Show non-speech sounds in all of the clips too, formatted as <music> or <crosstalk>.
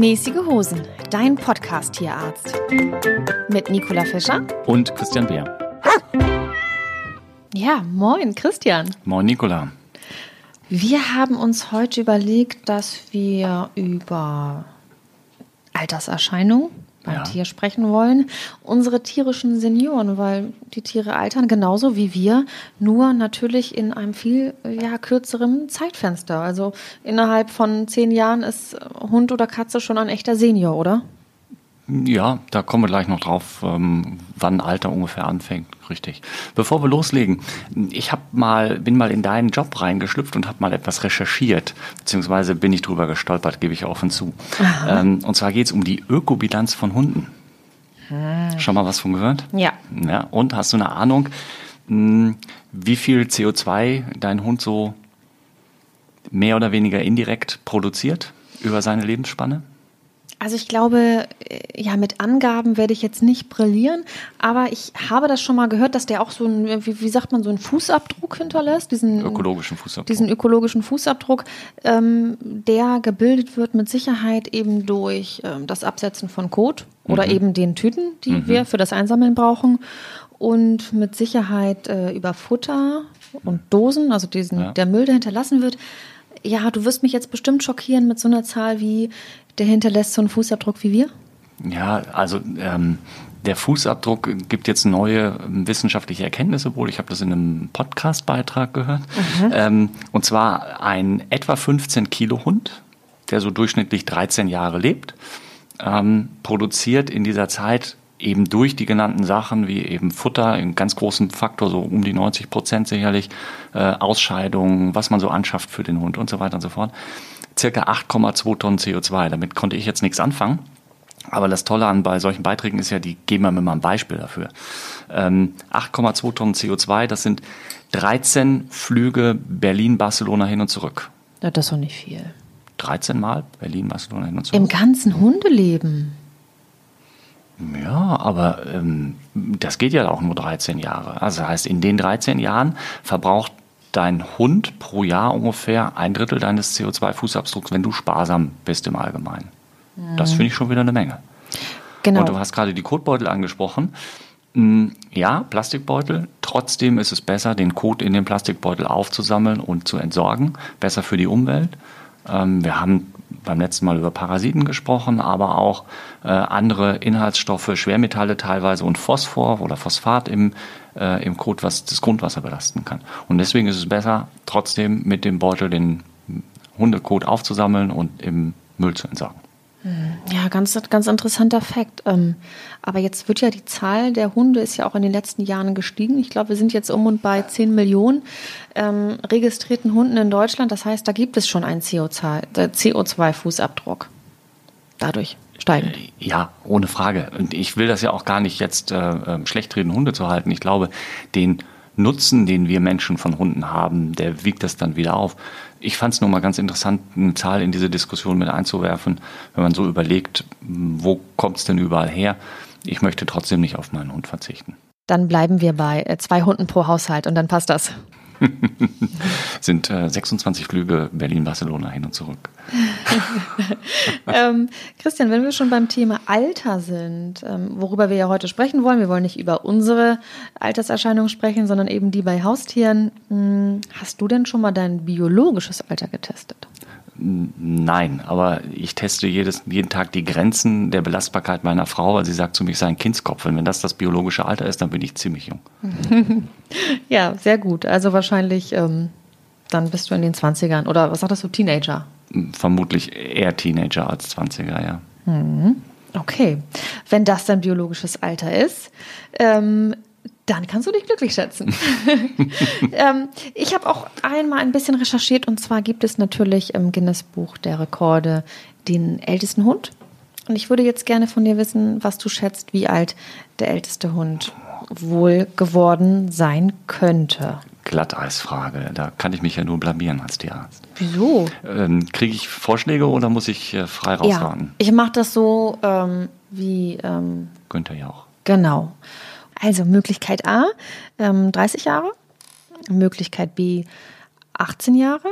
Mäßige Hosen, dein Podcast-Tierarzt. Mit Nicola Fischer und Christian Beer. Ja, moin, Christian. Moin, Nicola. Wir haben uns heute überlegt, dass wir über Alterserscheinungen beim ja. Tier sprechen wollen. Unsere tierischen Senioren, weil die Tiere altern genauso wie wir, nur natürlich in einem viel ja, kürzeren Zeitfenster. Also innerhalb von zehn Jahren ist Hund oder Katze schon ein echter Senior, oder? Ja, da kommen wir gleich noch drauf, ähm, wann Alter ungefähr anfängt, richtig. Bevor wir loslegen, ich habe mal, bin mal in deinen Job reingeschlüpft und habe mal etwas recherchiert, beziehungsweise bin ich drüber gestolpert, gebe ich offen zu. Ähm, und zwar geht es um die Ökobilanz von Hunden. Hm. Schon mal was von gehört? Ja. ja. Und hast du eine Ahnung, hm, wie viel CO2 dein Hund so mehr oder weniger indirekt produziert über seine Lebensspanne? Also ich glaube, äh, ja, mit Angaben werde ich jetzt nicht brillieren, aber ich habe das schon mal gehört, dass der auch so ein, wie, wie sagt man, so einen Fußabdruck hinterlässt, diesen ökologischen Fußabdruck. Diesen ökologischen Fußabdruck, ähm, der gebildet wird mit Sicherheit eben durch ähm, das Absetzen von Kot oder mhm. eben den Tüten, die mhm. wir für das Einsammeln brauchen und mit Sicherheit äh, über Futter und Dosen, also diesen, ja. der Müll, der hinterlassen wird. Ja, du wirst mich jetzt bestimmt schockieren mit so einer Zahl wie der hinterlässt so einen Fußabdruck wie wir? Ja, also ähm, der Fußabdruck gibt jetzt neue ähm, wissenschaftliche Erkenntnisse wohl. Ich habe das in einem Podcast-Beitrag gehört. Mhm. Ähm, und zwar ein etwa 15 Kilo Hund, der so durchschnittlich 13 Jahre lebt, ähm, produziert in dieser Zeit eben durch die genannten Sachen wie eben Futter, einen ganz großen Faktor, so um die 90 Prozent sicherlich, äh, Ausscheidungen, was man so anschafft für den Hund und so weiter und so fort, circa 8,2 Tonnen CO2. Damit konnte ich jetzt nichts anfangen. Aber das Tolle an bei solchen Beiträgen ist ja, die geben mir mal ein Beispiel dafür. Ähm, 8,2 Tonnen CO2, das sind 13 Flüge Berlin-Barcelona hin und zurück. Ja, das ist doch nicht viel. 13 Mal Berlin-Barcelona hin und zurück. Im ganzen Hundeleben. Ja, aber ähm, das geht ja auch nur 13 Jahre. Also das heißt, in den 13 Jahren verbraucht dein Hund pro Jahr ungefähr ein Drittel deines CO2-Fußabdrucks, wenn du sparsam bist im Allgemeinen. Mhm. Das finde ich schon wieder eine Menge. Genau. Und du hast gerade die Kotbeutel angesprochen. Mm, ja, Plastikbeutel. Trotzdem ist es besser, den Kot in den Plastikbeutel aufzusammeln und zu entsorgen. Besser für die Umwelt. Ähm, wir haben beim letzten Mal über Parasiten gesprochen, aber auch äh, andere Inhaltsstoffe, Schwermetalle teilweise und Phosphor oder Phosphat im, äh, im Kot, was das Grundwasser belasten kann. Und deswegen ist es besser, trotzdem mit dem Beutel den Hundekot aufzusammeln und im Müll zu entsorgen. Hm. Ja, ganz, ganz interessanter Fakt. Ähm, aber jetzt wird ja die Zahl der Hunde ist ja auch in den letzten Jahren gestiegen. Ich glaube, wir sind jetzt um und bei 10 Millionen ähm, registrierten Hunden in Deutschland. Das heißt, da gibt es schon einen CO2-Fußabdruck. Dadurch steigend. Äh, ja, ohne Frage. Und ich will das ja auch gar nicht jetzt äh, ähm, schlecht reden, Hunde zu halten. Ich glaube, den Nutzen, den wir Menschen von Hunden haben, der wiegt das dann wieder auf. Ich fand es nur mal ganz interessant, eine Zahl in diese Diskussion mit einzuwerfen, wenn man so überlegt, wo kommt es denn überall her. Ich möchte trotzdem nicht auf meinen Hund verzichten. Dann bleiben wir bei äh, zwei Hunden pro Haushalt und dann passt das. <laughs> sind äh, 26 Flüge Berlin-Barcelona hin und zurück. <laughs> ähm, Christian, wenn wir schon beim Thema Alter sind, ähm, worüber wir ja heute sprechen wollen, wir wollen nicht über unsere Alterserscheinungen sprechen, sondern eben die bei Haustieren. Hm, hast du denn schon mal dein biologisches Alter getestet? Nein, aber ich teste jedes, jeden Tag die Grenzen der Belastbarkeit meiner Frau, weil sie sagt zu mir, ich sei ein Kindskopf. Und wenn das das biologische Alter ist, dann bin ich ziemlich jung. <laughs> ja, sehr gut. Also wahrscheinlich, ähm, dann bist du in den 20ern oder was sagtest du, Teenager? Vermutlich eher Teenager als 20er, ja. Mhm. Okay, wenn das dein biologisches Alter ist, ähm, dann kannst du dich glücklich schätzen. <laughs> ähm, ich habe auch einmal ein bisschen recherchiert und zwar gibt es natürlich im Guinness Buch der Rekorde den ältesten Hund. Und ich würde jetzt gerne von dir wissen, was du schätzt, wie alt der älteste Hund wohl geworden sein könnte. Glatteisfrage. Da kann ich mich ja nur blamieren als Tierarzt. Wieso? Ähm, Kriege ich Vorschläge oder muss ich äh, frei rausraten? Ja, ich mache das so ähm, wie ähm, Günther Jauch. Genau. Also Möglichkeit A, ähm, 30 Jahre, Möglichkeit B, 18 Jahre,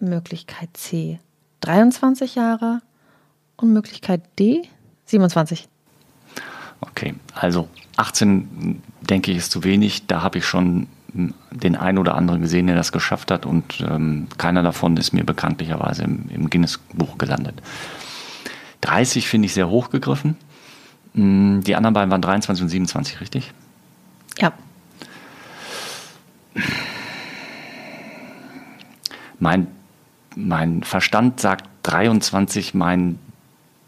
Möglichkeit C, 23 Jahre Und Möglichkeit D 27. Okay, also 18 denke ich ist zu wenig. Da habe ich schon den einen oder anderen gesehen, der das geschafft hat und ähm, keiner davon ist mir bekanntlicherweise im, im Guinness-Buch gelandet. 30 finde ich sehr hoch gegriffen. Mm, die anderen beiden waren 23 und 27, richtig? Ja. Mein, mein Verstand sagt 23, mein,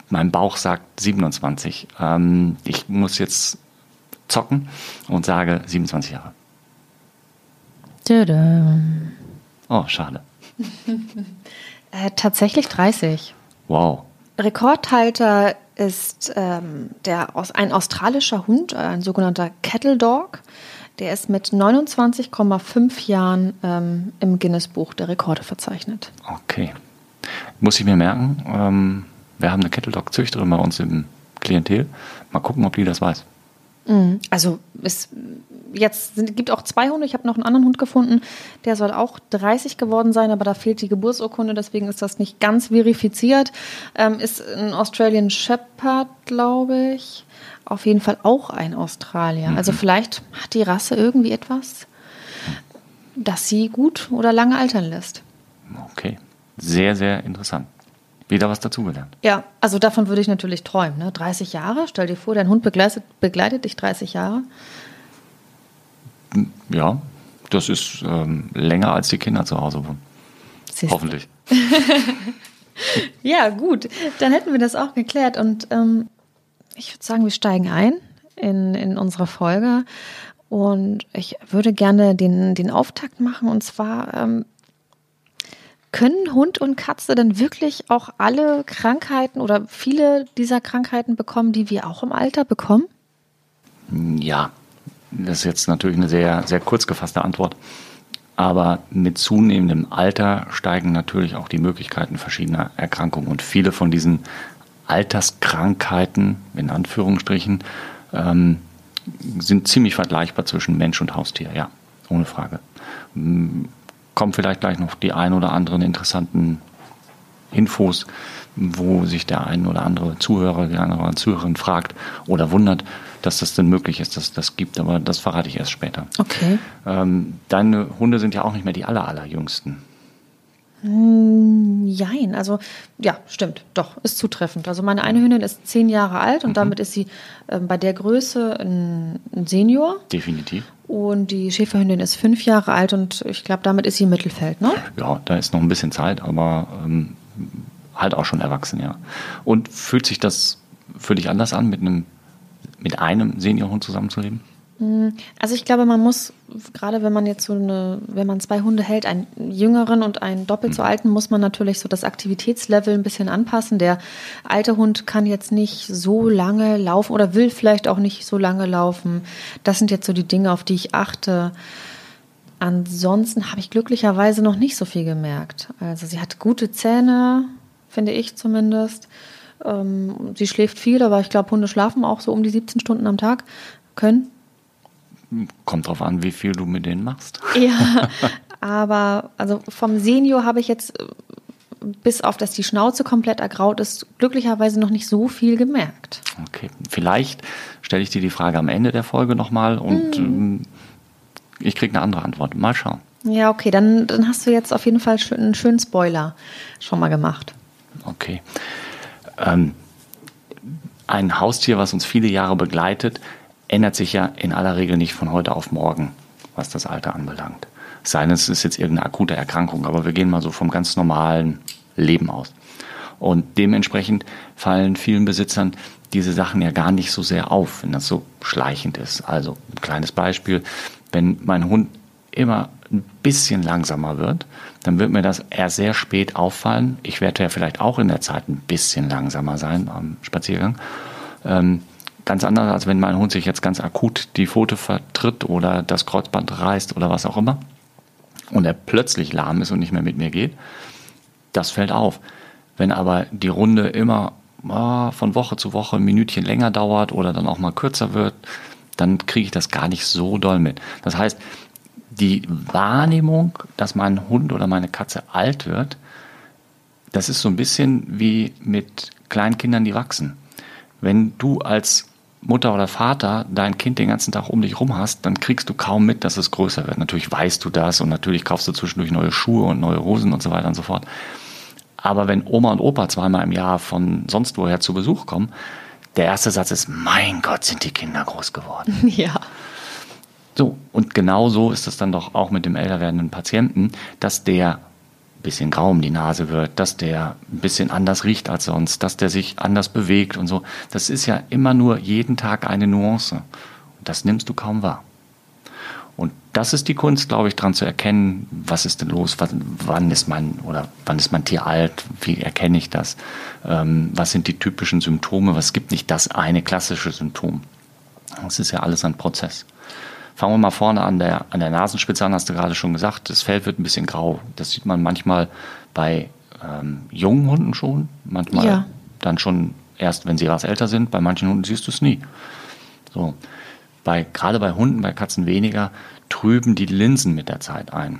mein Bauch sagt 27. Ähm, ich muss jetzt zocken und sage 27 Jahre. Tada. Oh, schade. <laughs> äh, tatsächlich 30. Wow. Rekordhalter ist ähm, der, ein australischer Hund, ein sogenannter Kettle Dog. Der ist mit 29,5 Jahren ähm, im Guinness-Buch der Rekorde verzeichnet. Okay. Muss ich mir merken. Ähm, wir haben eine Kettle Dog-Züchterin bei uns im Klientel. Mal gucken, ob die das weiß. Mhm. Also es jetzt sind, gibt auch zwei Hunde. Ich habe noch einen anderen Hund gefunden, der soll auch 30 geworden sein, aber da fehlt die Geburtsurkunde, deswegen ist das nicht ganz verifiziert. Ähm, ist ein Australian Shepherd, glaube ich. Auf jeden Fall auch ein Australier. Also mhm. Also vielleicht hat die Rasse irgendwie etwas, das sie gut oder lange altern lässt. Okay, sehr, sehr interessant. Wieder was dazugelernt. Ja, also davon würde ich natürlich träumen. Ne? 30 Jahre, stell dir vor, dein Hund begleitet, begleitet dich 30 Jahre. Ja, das ist ähm, länger als die Kinder zu Hause wohnen. Siehst Hoffentlich. <laughs> ja, gut. Dann hätten wir das auch geklärt. Und ähm, ich würde sagen, wir steigen ein in, in unsere Folge. Und ich würde gerne den, den Auftakt machen. Und zwar, ähm, können Hund und Katze denn wirklich auch alle Krankheiten oder viele dieser Krankheiten bekommen, die wir auch im Alter bekommen? Ja, das ist jetzt natürlich eine sehr, sehr kurz gefasste Antwort. Aber mit zunehmendem Alter steigen natürlich auch die Möglichkeiten verschiedener Erkrankungen. Und viele von diesen Alterskrankheiten, in Anführungsstrichen, ähm, sind ziemlich vergleichbar zwischen Mensch und Haustier, ja, ohne Frage kommen vielleicht gleich noch die ein oder anderen interessanten Infos, wo sich der ein oder andere Zuhörer, die eine oder andere Zuhörerin fragt oder wundert, dass das denn möglich ist, dass das gibt, aber das verrate ich erst später. Okay. Ähm, deine Hunde sind ja auch nicht mehr die aller, allerjüngsten. Hm, jein, also ja, stimmt, doch, ist zutreffend. Also meine eine Hündin ist zehn Jahre alt und mhm. damit ist sie äh, bei der Größe ein, ein, Senior. Definitiv. Und die Schäferhündin ist fünf Jahre alt und ich glaube, damit ist sie im Mittelfeld, ne? Ja, da ist noch ein bisschen Zeit, aber ähm, halt auch schon erwachsen, ja. Und fühlt sich das für dich anders an, mit einem, mit einem Seniorhund zusammenzuleben? Hm, also ich glaube, man muss, gerade wenn man jetzt so eine, wenn man zwei Hunde hält, einen jüngeren und einen doppelt so hm. alten, muss man natürlich so das Aktivitätslevel ein bisschen anpassen. Der alte Hund kann jetzt nicht so lange laufen oder will vielleicht auch nicht so lange laufen. Das sind jetzt so die Dinge, auf die ich achte. Ansonsten habe ich glücklicherweise noch nicht so viel gemerkt. Also sie hat gute Zähne, finde ich zumindest. Ähm, sie schläft viel, aber ich glaube, Hunde schlafen auch so um die 17 Stunden am Tag. Können Kommt drauf an, wie viel du mit denen machst. <laughs> Ja, aber also vom Senior habe ich jetzt bis auf dass die Schnauze komplett ergraut ist, glücklicherweise noch nicht so viel gemerkt. Okay, vielleicht stelle ich dir die Frage am Ende der Folge nochmal und hm. ich kriege eine andere Antwort. Mal schauen. Ja, okay, dann, dann hast du jetzt auf jeden Fall einen schönen Spoiler schon mal gemacht. Okay. Ähm, ein Haustier, was uns viele Jahre begleitet, ändert sich ja in aller Regel nicht von heute auf morgen, was das Alter anbelangt. Sei denn, es ist jetzt irgendeine akute Erkrankung, aber wir gehen mal so vom ganz normalen Leben aus. Und dementsprechend fallen vielen Besitzern diese Sachen ja gar nicht so sehr auf, wenn das so schleichend ist. Also ein kleines Beispiel, wenn mein Hund immer ein bisschen langsamer wird, dann wird mir das eher sehr spät auffallen. Ich werde ja vielleicht auch in der Zeit ein bisschen langsamer sein am Spaziergang. Ähm, Ganz anders, als wenn mein Hund sich jetzt ganz akut die Pfote vertritt oder das Kreuzband reißt oder was auch immer und er plötzlich lahm ist und nicht mehr mit mir geht. Das fällt auf. Wenn aber die Runde immer oh, von Woche zu Woche ein Minütchen länger dauert oder dann auch mal kürzer wird, dann kriege ich das gar nicht so doll mit. Das heißt, die Wahrnehmung, dass mein Hund oder meine Katze alt wird, das ist so ein bisschen wie mit Kleinkindern, die wachsen. Wenn du als Mutter oder Vater dein Kind den ganzen Tag um dich rum hast, dann kriegst du kaum mit, dass es größer wird. Natürlich weißt du das und natürlich kaufst du zwischendurch neue Schuhe und neue Hosen und so weiter und so fort. Aber wenn Oma und Opa zweimal im Jahr von sonst woher zu Besuch kommen, der erste Satz ist, mein Gott, sind die Kinder groß geworden. <laughs> Ja. So, und genau so ist es dann doch auch mit dem älter werdenden Patienten, dass der bisschen grau um die Nase wird, dass der ein bisschen anders riecht als sonst, dass der sich anders bewegt und so. Das ist ja immer nur jeden Tag eine Nuance. Und das nimmst du kaum wahr. Und das ist die Kunst, glaube ich, daran zu erkennen, was ist denn los, wann, ist mein oder wann ist mein Tier alt, wie erkenne ich das, ähm, was sind die typischen Symptome, was gibt nicht das eine klassische Symptom. Das ist ja alles ein Prozess. Fangen wir mal vorne an der, an der Nasenspitze an, hast du gerade schon gesagt. Das Fell wird ein bisschen grau. Das sieht man manchmal bei ähm, jungen Hunden schon, manchmal ja. dann schon erst, wenn sie etwas älter sind. Bei manchen Hunden siehst du es nie. So. Bei, gerade bei Hunden, bei Katzen weniger, trüben die Linsen mit der Zeit ein.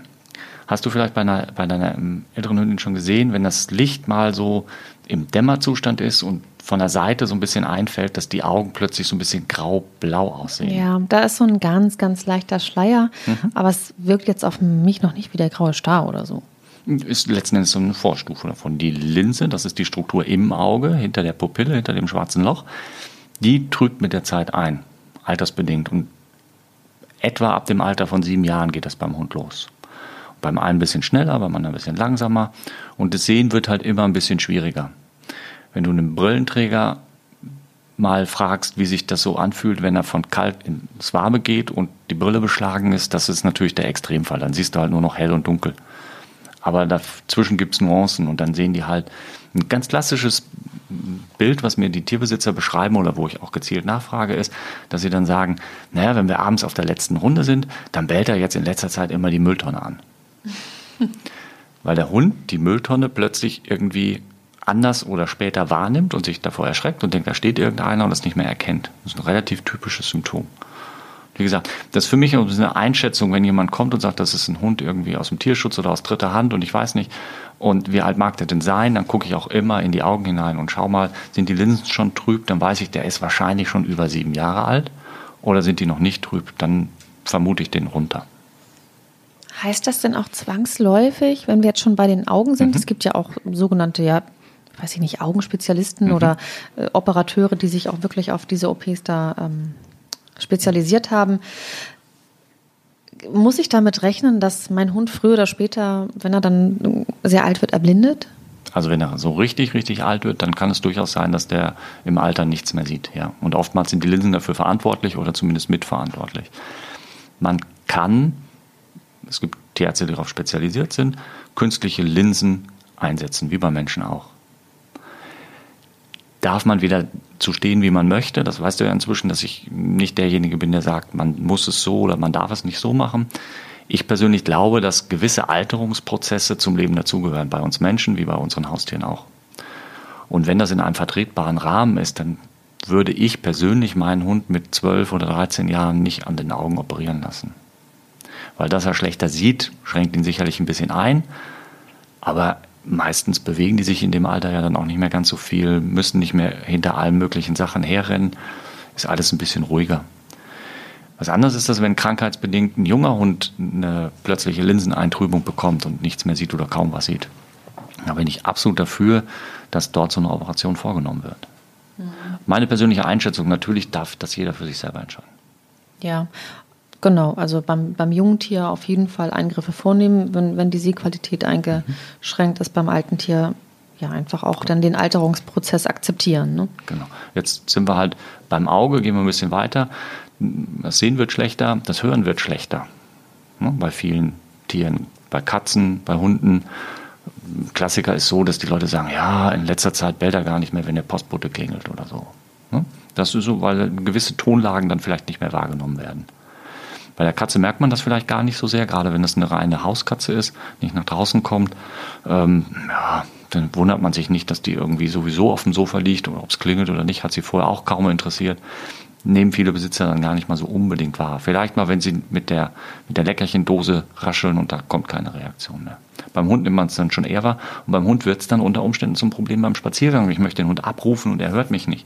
Hast du vielleicht bei, einer, bei deiner ähm, älteren Hündin schon gesehen, wenn das Licht mal so im Dämmerzustand ist und von der Seite so ein bisschen einfällt, dass die Augen plötzlich so ein bisschen grau-blau aussehen. Ja, da ist so ein ganz, ganz leichter Schleier, mhm. aber es wirkt jetzt auf mich noch nicht wie der graue Star oder so. Ist letzten Endes so eine Vorstufe davon. Die Linse, das ist die Struktur im Auge, hinter der Pupille, hinter dem schwarzen Loch, die trübt mit der Zeit ein, altersbedingt. Und etwa ab dem Alter von sieben Jahren geht das beim Hund los. Beim einen ein bisschen schneller, beim anderen ein bisschen langsamer. Und das Sehen wird halt immer ein bisschen schwieriger. Wenn du einen Brillenträger mal fragst, wie sich das so anfühlt, wenn er von kalt ins Warme geht und die Brille beschlagen ist, das ist natürlich der Extremfall. Dann siehst du halt nur noch hell und dunkel. Aber dazwischen gibt es Nuancen und dann sehen die halt ein ganz klassisches Bild, was mir die Tierbesitzer beschreiben oder wo ich auch gezielt nachfrage, ist, dass sie dann sagen, naja, wenn wir abends auf der letzten Runde sind, dann bellt er jetzt in letzter Zeit immer die Mülltonne an. <laughs> Weil der Hund die Mülltonne plötzlich irgendwie anders oder später wahrnimmt und sich davor erschreckt und denkt, da steht irgendeiner und das nicht mehr erkennt. Das ist ein relativ typisches Symptom. Wie gesagt, das ist für mich eine Einschätzung, wenn jemand kommt und sagt, das ist ein Hund irgendwie aus dem Tierschutz oder aus dritter Hand und ich weiß nicht, und wie alt mag der denn sein, dann gucke ich auch immer in die Augen hinein und schau mal, sind die Linsen schon trüb, dann weiß ich, der ist wahrscheinlich schon über sieben Jahre alt oder sind die noch nicht trüb, dann vermute ich den runter. Heißt das denn auch zwangsläufig, wenn wir jetzt schon bei den Augen sind? Mhm. Es gibt ja auch sogenannte ja, weiß ich nicht, Augenspezialisten mhm. oder äh, Operateure, die sich auch wirklich auf diese OPs da ähm, spezialisiert haben. Muss ich damit rechnen, dass mein Hund früher oder später, wenn er dann sehr alt wird, erblindet? Also wenn er so richtig, richtig alt wird, dann kann es durchaus sein, dass der im Alter nichts mehr sieht. Ja. Und oftmals sind die Linsen dafür verantwortlich oder zumindest mitverantwortlich. Man kann, es gibt Tierärzte, die darauf spezialisiert sind, künstliche Linsen einsetzen, wie bei Menschen auch darf man wieder zu stehen, wie man möchte. Das weißt du ja inzwischen, dass ich nicht derjenige bin, der sagt, man muss es so oder man darf es nicht so machen. Ich persönlich glaube, dass gewisse Alterungsprozesse zum Leben dazugehören, bei uns Menschen wie bei unseren Haustieren auch. Und wenn das in einem vertretbaren Rahmen ist, dann würde ich persönlich meinen Hund mit 12 oder 13 Jahren nicht an den Augen operieren lassen. Weil dass er schlechter sieht, schränkt ihn sicherlich ein bisschen ein, aber meistens bewegen die sich in dem Alter ja dann auch nicht mehr ganz so viel, müssen nicht mehr hinter allen möglichen Sachen herrennen, ist alles ein bisschen ruhiger. Was anderes ist das, wenn krankheitsbedingt ein junger Hund eine plötzliche Linseneintrübung bekommt und nichts mehr sieht oder kaum was sieht. Da bin ich absolut dafür, dass dort so eine Operation vorgenommen wird. Mhm. Meine persönliche Einschätzung, natürlich darf das jeder für sich selber entscheiden. Ja, Genau, also beim, beim jungen Tier auf jeden Fall Eingriffe vornehmen, wenn, wenn die Sehqualität eingeschränkt ist, beim alten Tier ja einfach auch dann den Alterungsprozess akzeptieren. Ne? Genau. Jetzt sind wir halt beim Auge, gehen wir ein bisschen weiter. Das Sehen wird schlechter, das Hören wird schlechter. Ne? Bei vielen Tieren, bei Katzen, bei Hunden. Klassiker ist so, dass die Leute sagen, ja, in letzter Zeit bellt er gar nicht mehr, wenn der Postbote klingelt oder so. Ne? Das ist so, weil gewisse Tonlagen dann vielleicht nicht mehr wahrgenommen werden. Bei der Katze merkt man das vielleicht gar nicht so sehr, gerade wenn es eine reine Hauskatze ist, nicht nach draußen kommt. Ähm, ja, dann wundert man sich nicht, dass die irgendwie sowieso auf dem Sofa liegt oder ob es klingelt oder nicht, hat sie vorher auch kaum interessiert. nehmen viele Besitzer dann gar nicht mal so unbedingt wahr. Vielleicht mal, wenn sie mit der, mit der Leckerchendose rascheln und da kommt keine Reaktion mehr. Beim Hund nimmt man es dann schon eher wahr und beim Hund wird es dann unter Umständen zum Problem beim Spaziergang. Ich möchte den Hund abrufen und er hört mich nicht.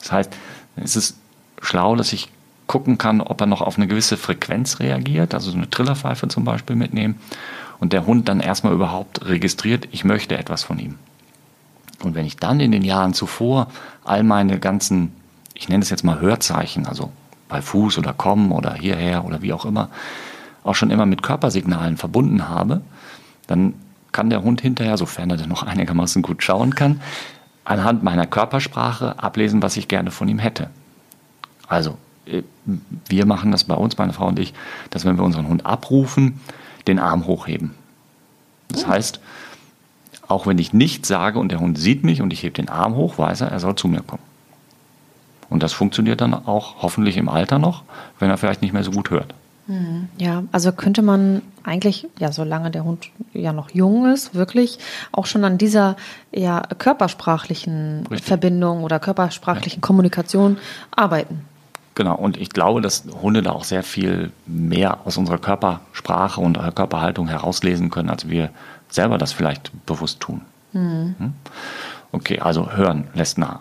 Das heißt, es ist schlau, dass ich gucken kann, ob er noch auf eine gewisse Frequenz reagiert, also so eine Trillerpfeife zum Beispiel mitnehmen und der Hund dann erstmal überhaupt registriert, ich möchte etwas von ihm. Und wenn ich dann in den Jahren zuvor all meine ganzen, ich nenne es jetzt mal Hörzeichen, also bei Fuß oder Kommen oder hierher oder wie auch immer, auch schon immer mit Körpersignalen verbunden habe, dann kann der Hund hinterher, sofern er dann noch <laughs> einigermaßen gut schauen kann, anhand meiner Körpersprache ablesen, was ich gerne von ihm hätte. Also, wir machen das bei uns, meine Frau und ich, dass wenn wir unseren Hund abrufen, den Arm hochheben. Das oh. heißt, auch wenn ich nichts sage und der Hund sieht mich und ich hebe den Arm hoch, weiß er, er soll zu mir kommen. Und das funktioniert dann auch hoffentlich im Alter noch, wenn er vielleicht nicht mehr so gut hört. Mhm. Ja, also könnte man eigentlich, ja, solange der Hund ja noch jung ist, wirklich auch schon an dieser ja, körpersprachlichen Richtig. Verbindung oder körpersprachlichen ja. Kommunikation arbeiten. Genau, und ich glaube, dass Hunde da auch sehr viel mehr aus unserer Körpersprache und Körperhaltung herauslesen können, als wir selber das vielleicht bewusst tun. Mhm. Okay, also hören lässt nach.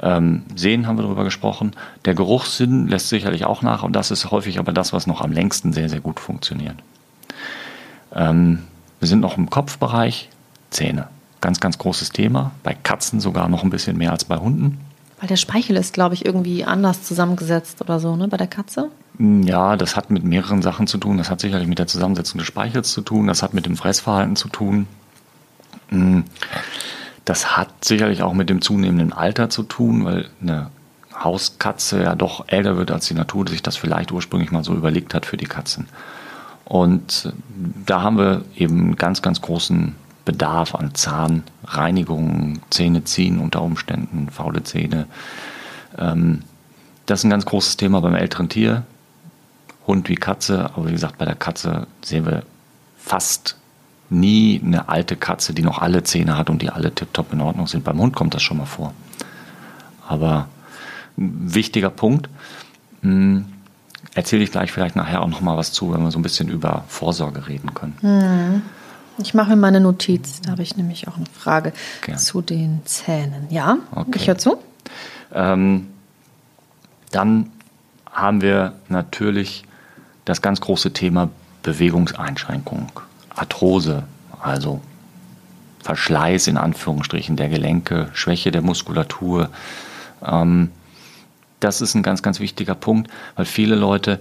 Ähm, sehen haben wir darüber gesprochen. Der Geruchssinn lässt sicherlich auch nach und das ist häufig aber das, was noch am längsten sehr, sehr gut funktioniert. Ähm, wir sind noch im Kopfbereich. Zähne. Ganz, ganz großes Thema. Bei Katzen sogar noch ein bisschen mehr als bei Hunden. Weil der Speichel ist, glaube ich, irgendwie anders zusammengesetzt oder so, ne, bei der Katze? Ja, das hat mit mehreren Sachen zu tun. Das hat sicherlich mit der Zusammensetzung des Speichels zu tun. Das hat mit dem Fressverhalten zu tun. Hm, das hat sicherlich auch mit dem zunehmenden Alter zu tun, weil eine Hauskatze ja doch älter wird, als die Natur sich das vielleicht ursprünglich mal so überlegt hat für die Katzen. Und da haben wir eben einen ganz, ganz großen Bedarf an Zahnreinigung, Zähne ziehen unter Umständen, faule Zähne. Ähm, das ist ein ganz großes Thema beim älteren Tier. Hund wie Katze, aber wie gesagt, bei der Katze sehen wir fast nie eine alte Katze, die noch alle Zähne hat und die alle tiptop in Ordnung sind. Beim Hund kommt das schon mal vor. Aber ein wichtiger Punkt, hm, erzähle ich gleich vielleicht nachher auch noch mal was zu, wenn wir so ein bisschen über Vorsorge reden können. Hm. Ich mache mir meine Notiz, da habe ich nämlich auch eine Frage Gern. zu den Zähnen. Ja, okay. ich höre zu. Ähm, dann haben wir natürlich das ganz große Thema Bewegungseinschränkung, Arthrose, also Verschleiß in Anführungsstrichen der Gelenke, Schwäche der Muskulatur. Ähm, das ist ein ganz, ganz wichtiger Punkt, weil viele Leute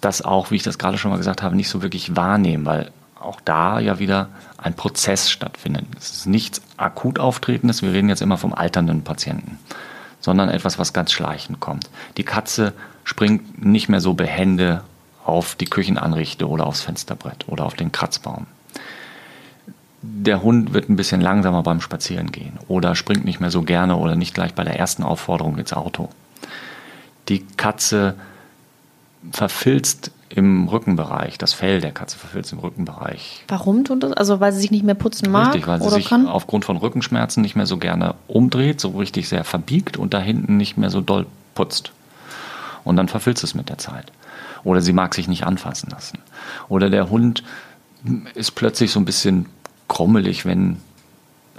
das auch, wie ich das gerade schon mal gesagt habe, nicht so wirklich wahrnehmen, weil auch da ja wieder ein Prozess stattfindet. Es ist nichts akut auftretendes, wir reden jetzt immer vom alternden Patienten, sondern etwas, was ganz schleichend kommt. Die Katze springt nicht mehr so behende auf die Küchenanrichte oder aufs Fensterbrett oder auf den Kratzbaum. Der Hund wird ein bisschen langsamer beim Spazierengehen oder springt nicht mehr so gerne oder nicht gleich bei der ersten Aufforderung ins Auto. Die Katze verfilzt im Rückenbereich. Das Fell der Katze verfilzt im Rückenbereich. Warum tut das? Also weil sie sich nicht mehr putzen mag? Richtig, weil sie sich kann? aufgrund von Rückenschmerzen nicht mehr so gerne umdreht, so richtig sehr verbiegt und da hinten nicht mehr so doll putzt. Und dann verfilzt es mit der Zeit. Oder sie mag sich nicht anfassen lassen. Oder der Hund ist plötzlich so ein bisschen krummelig, wenn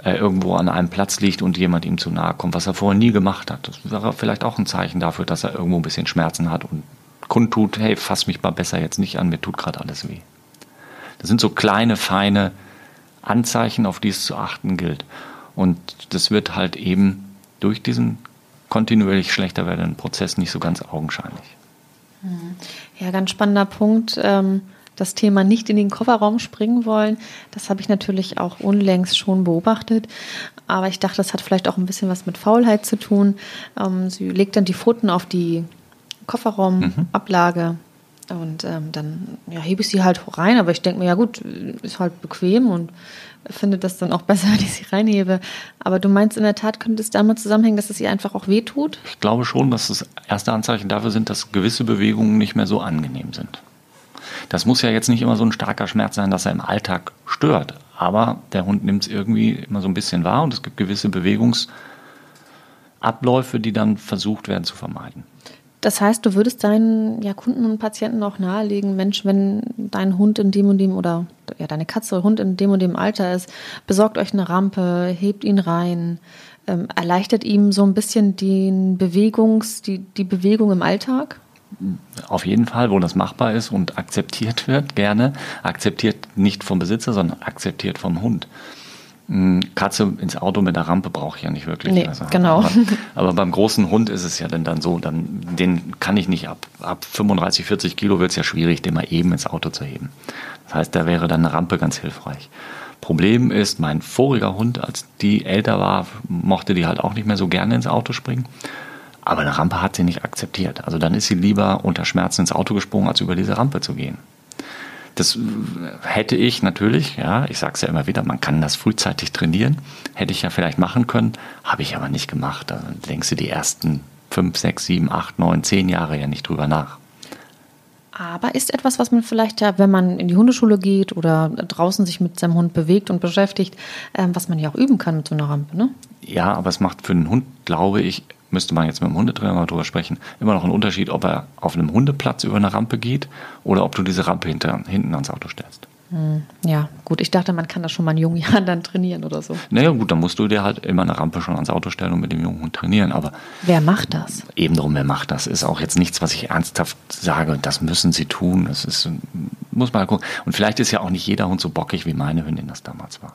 er irgendwo an einem Platz liegt und jemand ihm zu nahe kommt, was er vorher nie gemacht hat. Das wäre vielleicht auch ein Zeichen dafür, dass er irgendwo ein bisschen Schmerzen hat und kundtut, hey, fass mich mal besser jetzt nicht an, mir tut gerade alles weh. Das sind so kleine, feine Anzeichen, auf die es zu achten gilt. Und das wird halt eben durch diesen kontinuierlich schlechter werdenden Prozess nicht so ganz augenscheinlich. Ja, ganz spannender Punkt. Ähm, das Thema nicht in den Kofferraum springen wollen, das habe ich natürlich auch unlängst schon beobachtet. Aber ich dachte, das hat vielleicht auch ein bisschen was mit Faulheit zu tun. Ähm, sie legt dann die Pfoten auf die Kofferraumablage. Mhm. Und ähm, dann ja, hebe ich sie halt rein, aber ich denke mir, ja gut, ist halt bequem und finde das dann auch besser, <laughs> wenn ich sie reinhebe. Aber du meinst in der Tat, könnte es damit zusammenhängen, dass es ihr einfach auch wehtut? Ich glaube schon, dass das erste Anzeichen dafür sind, dass gewisse Bewegungen nicht mehr so angenehm sind. Das muss ja jetzt nicht immer so ein starker Schmerz sein, dass er im Alltag stört. Aber der Hund nimmt es irgendwie immer so ein bisschen wahr und es gibt gewisse Bewegungsabläufe, die dann versucht werden zu vermeiden. Das heißt, du würdest deinen ja, Kunden und Patienten auch nahelegen, Mensch, wenn dein Hund in dem und dem oder ja, deine Katze oder Hund in dem und dem Alter ist, besorgt euch eine Rampe, hebt ihn rein, ähm, erleichtert ihm so ein bisschen den Bewegungs, die, die Bewegung im Alltag? Auf jeden Fall, wo das machbar ist und akzeptiert wird, gerne. Akzeptiert nicht vom Besitzer, sondern akzeptiert vom Hund. Hm, Katze ins Auto mit der Rampe brauche ich ja nicht wirklich. Nee, also, genau. Aber, aber, beim großen Hund ist es ja dann, dann so, dann, den kann ich nicht ab, ab 35, 40 Kilo wird es ja schwierig, den mal eben ins Auto zu heben. Das heißt, da wäre dann eine Rampe ganz hilfreich. Problem ist, mein voriger Hund, als die älter war, mochte die halt auch nicht mehr so gerne ins Auto springen. Aber eine Rampe hat sie nicht akzeptiert. Also dann ist sie lieber unter Schmerzen ins Auto gesprungen, als über diese Rampe zu gehen. Das hätte ich natürlich, ja, ich sage es ja immer wieder, man kann das frühzeitig trainieren. Hätte ich ja vielleicht machen können, habe ich aber nicht gemacht. Da denkst du die ersten fünf, sechs, sieben, acht, neun, zehn Jahre ja nicht drüber nach. Aber ist etwas, was man vielleicht ja, wenn man in die Hundeschule geht oder draußen sich mit seinem Hund bewegt und beschäftigt, ähm, was man ja auch üben kann mit so einer Rampe, ne? Ja, aber es macht für einen Hund, glaube ich, müsste man jetzt mit dem Hundetrainer mal drüber sprechen, immer noch einen Unterschied, ob er auf einem Hundeplatz über eine Rampe geht oder ob du diese Rampe hinter, hinten ans Auto stellst. Hm, ja, gut, ich dachte, man kann das schon mal in jungen Jahren dann trainieren oder so. Naja, gut, dann musst du dir halt immer eine Rampe schon ans Auto stellen und mit dem jungen Hund trainieren. Aber wer macht das? Eben darum, wer macht das? Ist auch jetzt nichts, was ich ernsthaft sage, das müssen sie tun. Das ist, muss man gucken. Und vielleicht ist ja auch nicht jeder Hund so bockig, wie meine Hündin das damals war.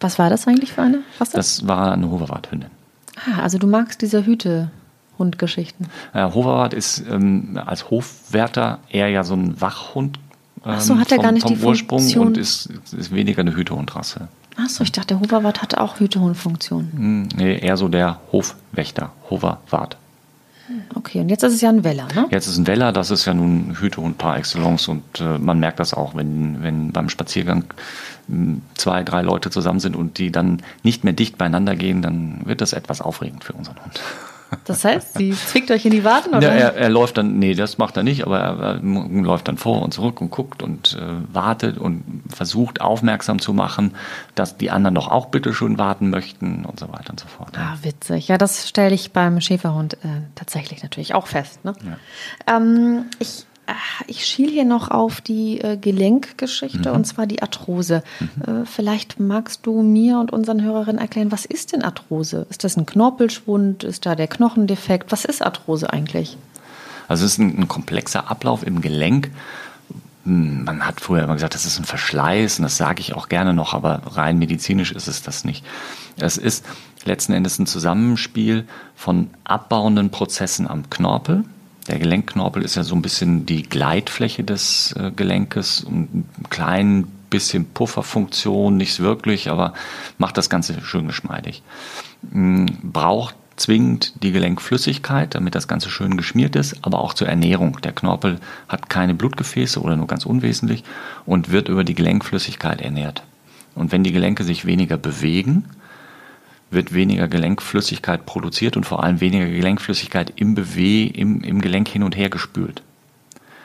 Was war das eigentlich für eine? Was das? das war eine Hoverwart-Hündin. Ah, also du magst diese Hüte. Hundgeschichten. Ja, Hoverwart ist ähm, als Hofwärter eher ja so ein Wachhund. Ähm, Ach so, hat er vom, gar nicht vom die Ursprung Funktion. und ist, ist weniger eine Hütehundrasse. Ach so, ich dachte, der Hoverwart hatte auch Hütehundfunktion. Hm, nee, eher so der Hofwächter, Hoverwart. Okay, und jetzt ist es ja ein Weller, ne? Jetzt ist ein Weller, das ist ja nun Hütehund par excellence und äh, man merkt das auch, wenn, wenn beim Spaziergang äh, zwei, drei Leute zusammen sind und die dann nicht mehr dicht beieinander gehen, dann wird das etwas aufregend für unseren Hund. Das heißt, sie zwickt euch in die Waden, oder? Ja, er, er, läuft dann, nee, das macht er nicht, aber er, er läuft dann vor und zurück und guckt und äh, wartet und versucht aufmerksam zu machen, dass die anderen doch auch bitte schon warten möchten und so weiter und so fort. Ah, witzig. Ja, das stelle ich beim Schäferhund äh, tatsächlich natürlich auch fest. Ne? Ja. Ähm, ich ich schiel hier noch auf die äh, Gelenkgeschichte mhm. und zwar die Arthrose. Mhm. Äh, vielleicht magst du mir und unseren Hörerinnen erklären, was ist denn Arthrose? Ist das ein Knorpelschwund? Ist da der Knochendefekt? Was ist Arthrose eigentlich? Also es ist ein, ein komplexer Ablauf im Gelenk. Hm, man hat früher immer gesagt, das ist ein Verschleiß und das sage ich auch gerne noch, aber rein medizinisch ist es das nicht. Es ist letzten Endes ein Zusammenspiel von abbauenden Prozessen am Knorpel der Gelenkknorpel ist ja so ein bisschen die Gleitfläche des äh, Gelenkes ein klein bisschen Pufferfunktion, nichts wirklich, aber macht das Ganze schön geschmeidig. Mm, braucht zwingend die Gelenkflüssigkeit, damit das Ganze schön geschmiert ist, aber auch zur Ernährung. Der Knorpel hat keine Blutgefäße oder nur ganz unwesentlich und wird über die Gelenkflüssigkeit ernährt. Und wenn die Gelenke sich weniger bewegen, wird weniger Gelenkflüssigkeit produziert und vor allem weniger Gelenkflüssigkeit im Beweh, im, im Gelenk hin und her gespült.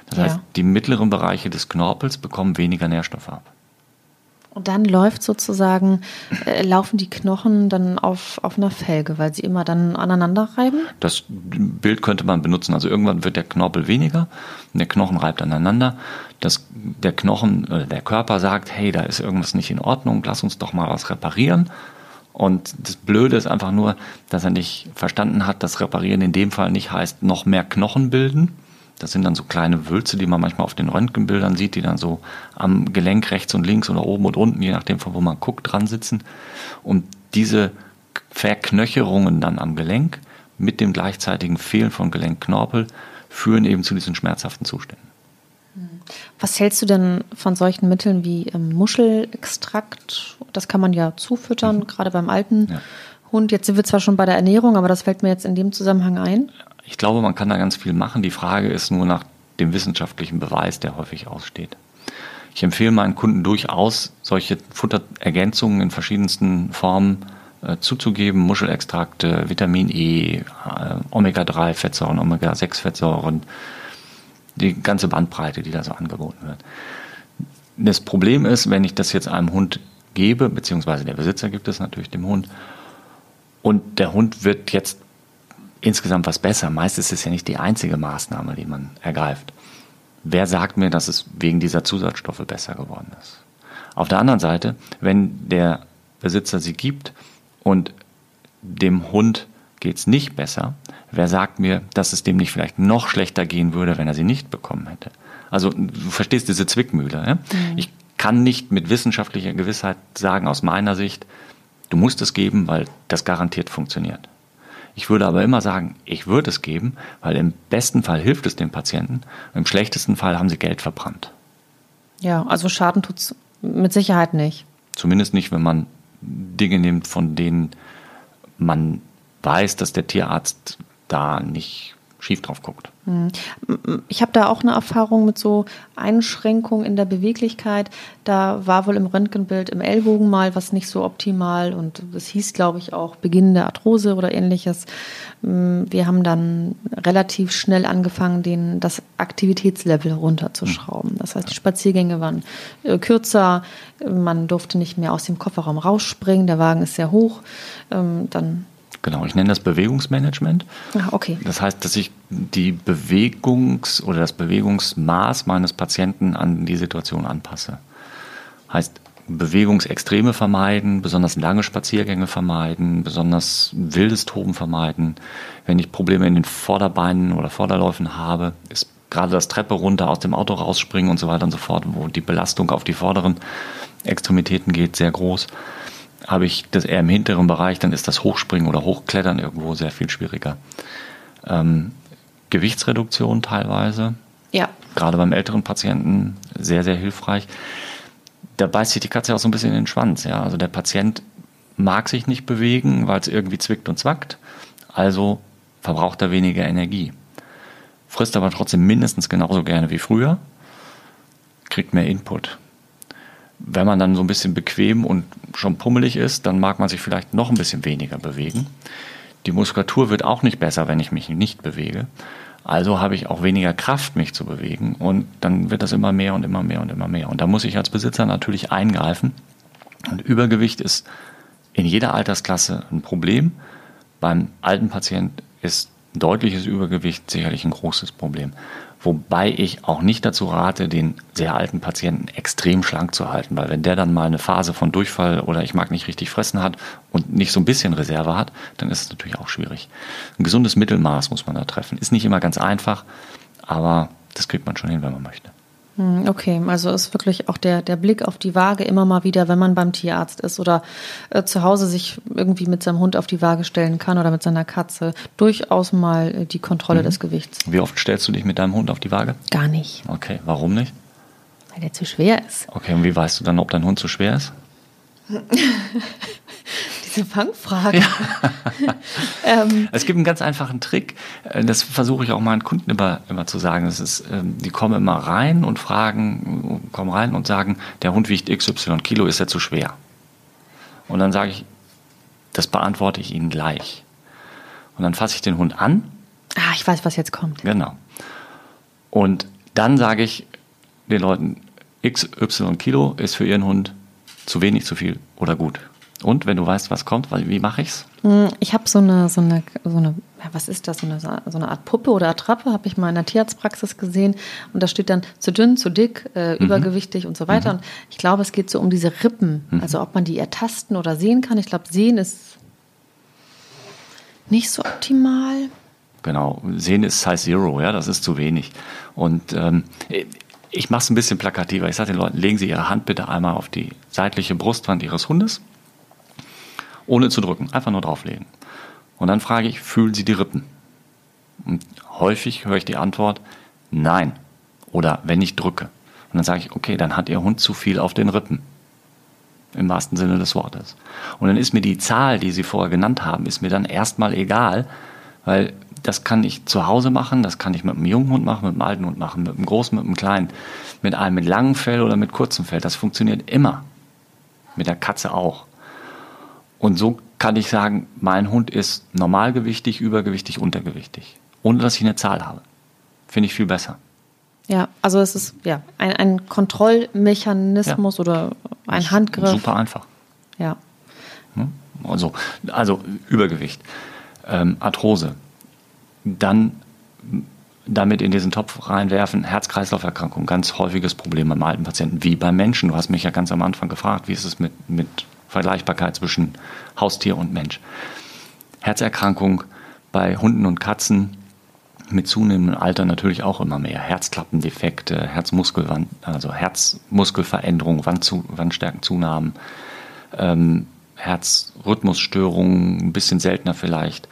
Das ja. heißt, die mittleren Bereiche des Knorpels bekommen weniger Nährstoffe ab. Und dann läuft sozusagen, äh, laufen die Knochen dann auf, auf einer Felge, weil sie immer dann aneinander reiben? Das Bild könnte man benutzen. Also irgendwann wird der Knorpel weniger und der Knochen reibt aneinander. Das, der Knochen, äh, der Körper sagt, hey, da ist irgendwas nicht in Ordnung, lass uns doch mal was reparieren. Und das Blöde ist einfach nur, dass er nicht verstanden hat, dass Reparieren in dem Fall nicht heißt, noch mehr Knochen bilden. Das sind dann so kleine Wülze, die man manchmal auf den Röntgenbildern sieht, die dann so am Gelenk rechts und links oder oben und unten, je nachdem von wo man guckt, dran sitzen. Und diese Verknöcherungen dann am Gelenk mit dem gleichzeitigen Fehlen von Gelenkknorpel führen eben zu diesen schmerzhaften Zuständen. Was hältst du denn von solchen Mitteln wie ähm, Muschelextrakt? Das kann man ja zufüttern, mhm. gerade beim alten ja. Hund. Jetzt sind wir zwar schon bei der Ernährung, aber das fällt mir jetzt in dem Zusammenhang ein. Ich glaube, man kann da ganz viel machen. Die Frage ist nur nach dem wissenschaftlichen Beweis, der häufig aussteht. Ich empfehle meinen Kunden durchaus, solche Futterergänzungen in verschiedensten Formen äh, zuzugeben. Muschelextrakte, Vitamin E, äh, Omega-3-Fettsäuren, Omega-6-Fettsäuren, die ganze Bandbreite, die da so angeboten wird. Das Problem ist, wenn ich das jetzt einem Hund gebe, beziehungsweise der Besitzer gibt es natürlich dem Hund, und der Hund wird jetzt insgesamt was besser. Meist ist es ja nicht die einzige Maßnahme, die man ergreift. Wer sagt mir, dass es wegen dieser Zusatzstoffe besser geworden ist? Auf der anderen Seite, wenn der Besitzer sie gibt und dem Hund geht es nicht besser, wer sagt mir, dass es dem nicht vielleicht noch schlechter gehen würde, wenn er sie nicht bekommen hätte? Also du verstehst diese Zwickmühle. Ja? Mhm. Ich kann nicht mit wissenschaftlicher Gewissheit sagen, aus meiner Sicht, du musst es geben, weil das garantiert funktioniert. Ich würde aber immer sagen, ich würde es geben, weil im besten Fall hilft es dem Patienten, im schlechtesten Fall haben sie Geld verbrannt. Ja, also Schaden tut es mit Sicherheit nicht. Zumindest nicht, wenn man Dinge nimmt, von denen man weiß, dass der Tierarzt da nicht schief drauf guckt. Hm. Ich habe da auch eine Erfahrung mit so Einschränkungen in der Beweglichkeit. Da war wohl im Röntgenbild im Ellbogen mal was nicht so optimal und das hieß, glaube ich, auch beginnende Arthrose oder ähnliches. Hm, wir haben dann relativ schnell angefangen, den, das Aktivitätslevel runterzuschrauben. Das heißt, die Spaziergänge waren äh, kürzer, man durfte nicht mehr aus dem Kofferraum rausspringen, der Wagen ist sehr hoch. Ähm, dann Genau, ich nenne das Bewegungsmanagement. Ah, okay. Das heißt, dass ich die Bewegungs- oder das Bewegungsmaß meines Patienten an die Situation anpasse. Heißt, Bewegungsextreme vermeiden, besonders lange Spaziergänge vermeiden, besonders wildes Toben vermeiden. Wenn ich Probleme in den Vorderbeinen oder Vorderläufen habe, ist gerade das Treppe runter, aus dem Auto rausspringen und so weiter und so fort, wo die Belastung auf die vorderen Extremitäten geht, sehr groß habe ich das eher im hinteren Bereich, dann ist das Hochspringen oder Hochklettern irgendwo sehr viel schwieriger. Ähm, Gewichtsreduktion teilweise. Ja. Gerade beim älteren Patienten sehr, sehr hilfreich. Da beißt sich die Katze auch so ein bisschen in den Schwanz. Ja? Also der Patient mag sich nicht bewegen, weil es irgendwie zwickt und zwackt. Also verbraucht er weniger Energie. Frisst aber trotzdem mindestens genauso gerne wie früher. Kriegt mehr Input. Wenn man dann so ein bisschen bequem und schon pummelig ist, dann mag man sich vielleicht noch ein bisschen weniger bewegen. Die Muskulatur wird auch nicht besser, wenn ich mich nicht bewege. Also habe ich auch weniger Kraft, mich zu bewegen. Und dann wird das immer mehr und immer mehr und immer mehr. Und da muss ich als Besitzer natürlich eingreifen. Und Übergewicht ist in jeder Altersklasse ein Problem. Beim alten Patient ist deutliches Übergewicht sicherlich ein großes Problem. Wobei ich auch nicht dazu rate, den sehr alten Patienten extrem schlank zu halten, weil wenn der dann mal eine Phase von Durchfall oder ich mag nicht richtig fressen hat und nicht so ein bisschen Reserve hat, dann ist es natürlich auch schwierig. Ein gesundes Mittelmaß muss man da treffen. Ist nicht immer ganz einfach, aber das kriegt man schon hin, wenn man möchte. Hm, okay, also ist wirklich auch der, der Blick auf die Waage immer mal wieder, wenn man beim Tierarzt ist oder äh, zu Hause sich irgendwie mit seinem Hund auf die Waage stellen kann oder mit seiner Katze, durchaus mal äh, die Kontrolle mhm. des Gewichts. Wie oft stellst du dich mit deinem Hund auf die Waage? Gar nicht. Okay, warum nicht? Weil der zu schwer ist. Okay, und wie weißt du dann, ob dein Hund zu schwer ist? <laughs> Diese Fangfrage. Ja. <laughs> ähm. Es gibt einen ganz einfachen Trick, äh, das versuche ich auch meinen Kunden immer, immer zu sagen. Das ist, ähm, die kommen immer rein und fragen, kommen rein und sagen, der Hund wiegt XY Kilo, ist er zu schwer? Und dann sage ich, das beantworte ich Ihnen gleich. Und dann fasse ich den Hund an. Ah, ich weiß, was jetzt kommt. Genau. Und dann sage ich den Leuten, XY Kilo ist für Ihren Hund zu wenig, zu viel oder gut. Und wenn du weißt, was kommt, wie mache ich's? Hm, ich habe so eine, so eine, so eine, was ist das, so eine, so eine Art Puppe oder Attrappe, habe ich mal in der Tierarztpraxis gesehen. Und da steht dann zu dünn, zu dick, äh, mhm. übergewichtig und so weiter. Mhm. Und ich glaube, es geht so um diese Rippen. Mhm. Also ob man die ertasten oder sehen kann. Ich glaube, sehen ist nicht so optimal. Genau, sehen ist Size Zero, ja, das ist zu wenig. Und ähm, ich mache es ein bisschen plakativer. Ich sage den Leuten, legen Sie Ihre Hand bitte einmal auf die seitliche Brustwand Ihres Hundes ohne zu drücken, einfach nur drauflegen. Und dann frage ich, fühlen Sie die Rippen? Und häufig höre ich die Antwort, nein. Oder wenn ich drücke. Und dann sage ich, okay, dann hat Ihr Hund zu viel auf den Rippen. Im wahrsten Sinne des Wortes. Und dann ist mir die Zahl, die Sie vorher genannt haben, ist mir dann erstmal egal, weil das kann ich zu Hause machen, das kann ich mit einem jungen Hund machen, mit einem alten Hund machen, mit einem großen, mit einem kleinen, mit einem mit langem Fell oder mit kurzem Fell. Das funktioniert immer. Mit der Katze auch. Und so kann ich sagen, mein Hund ist normalgewichtig, übergewichtig, untergewichtig. Ohne dass ich eine Zahl habe. Finde ich viel besser. Ja, also es ist ja ein, ein Kontrollmechanismus ja. oder ein Handgriff. Super einfach. Ja. Hm? Also, also Übergewicht, ähm, Arthrose. dann damit in diesen Topf reinwerfen, Herz-Kreislauf-Erkrankung, ganz häufiges Problem beim alten Patienten, wie beim Menschen. Du hast mich ja ganz am Anfang gefragt, wie ist es mit, mit Vergleichbarkeit zwischen Haustier und Mensch. Herzerkrankung bei Hunden und Katzen mit zunehmendem Alter natürlich auch immer mehr. Herzklappendefekte, Herzmuskelwand, also Herzmuskelveränderungen, Wandzu, Wandstärkenzunahmen, ähm, Herzrhythmusstörungen, ein bisschen seltener vielleicht.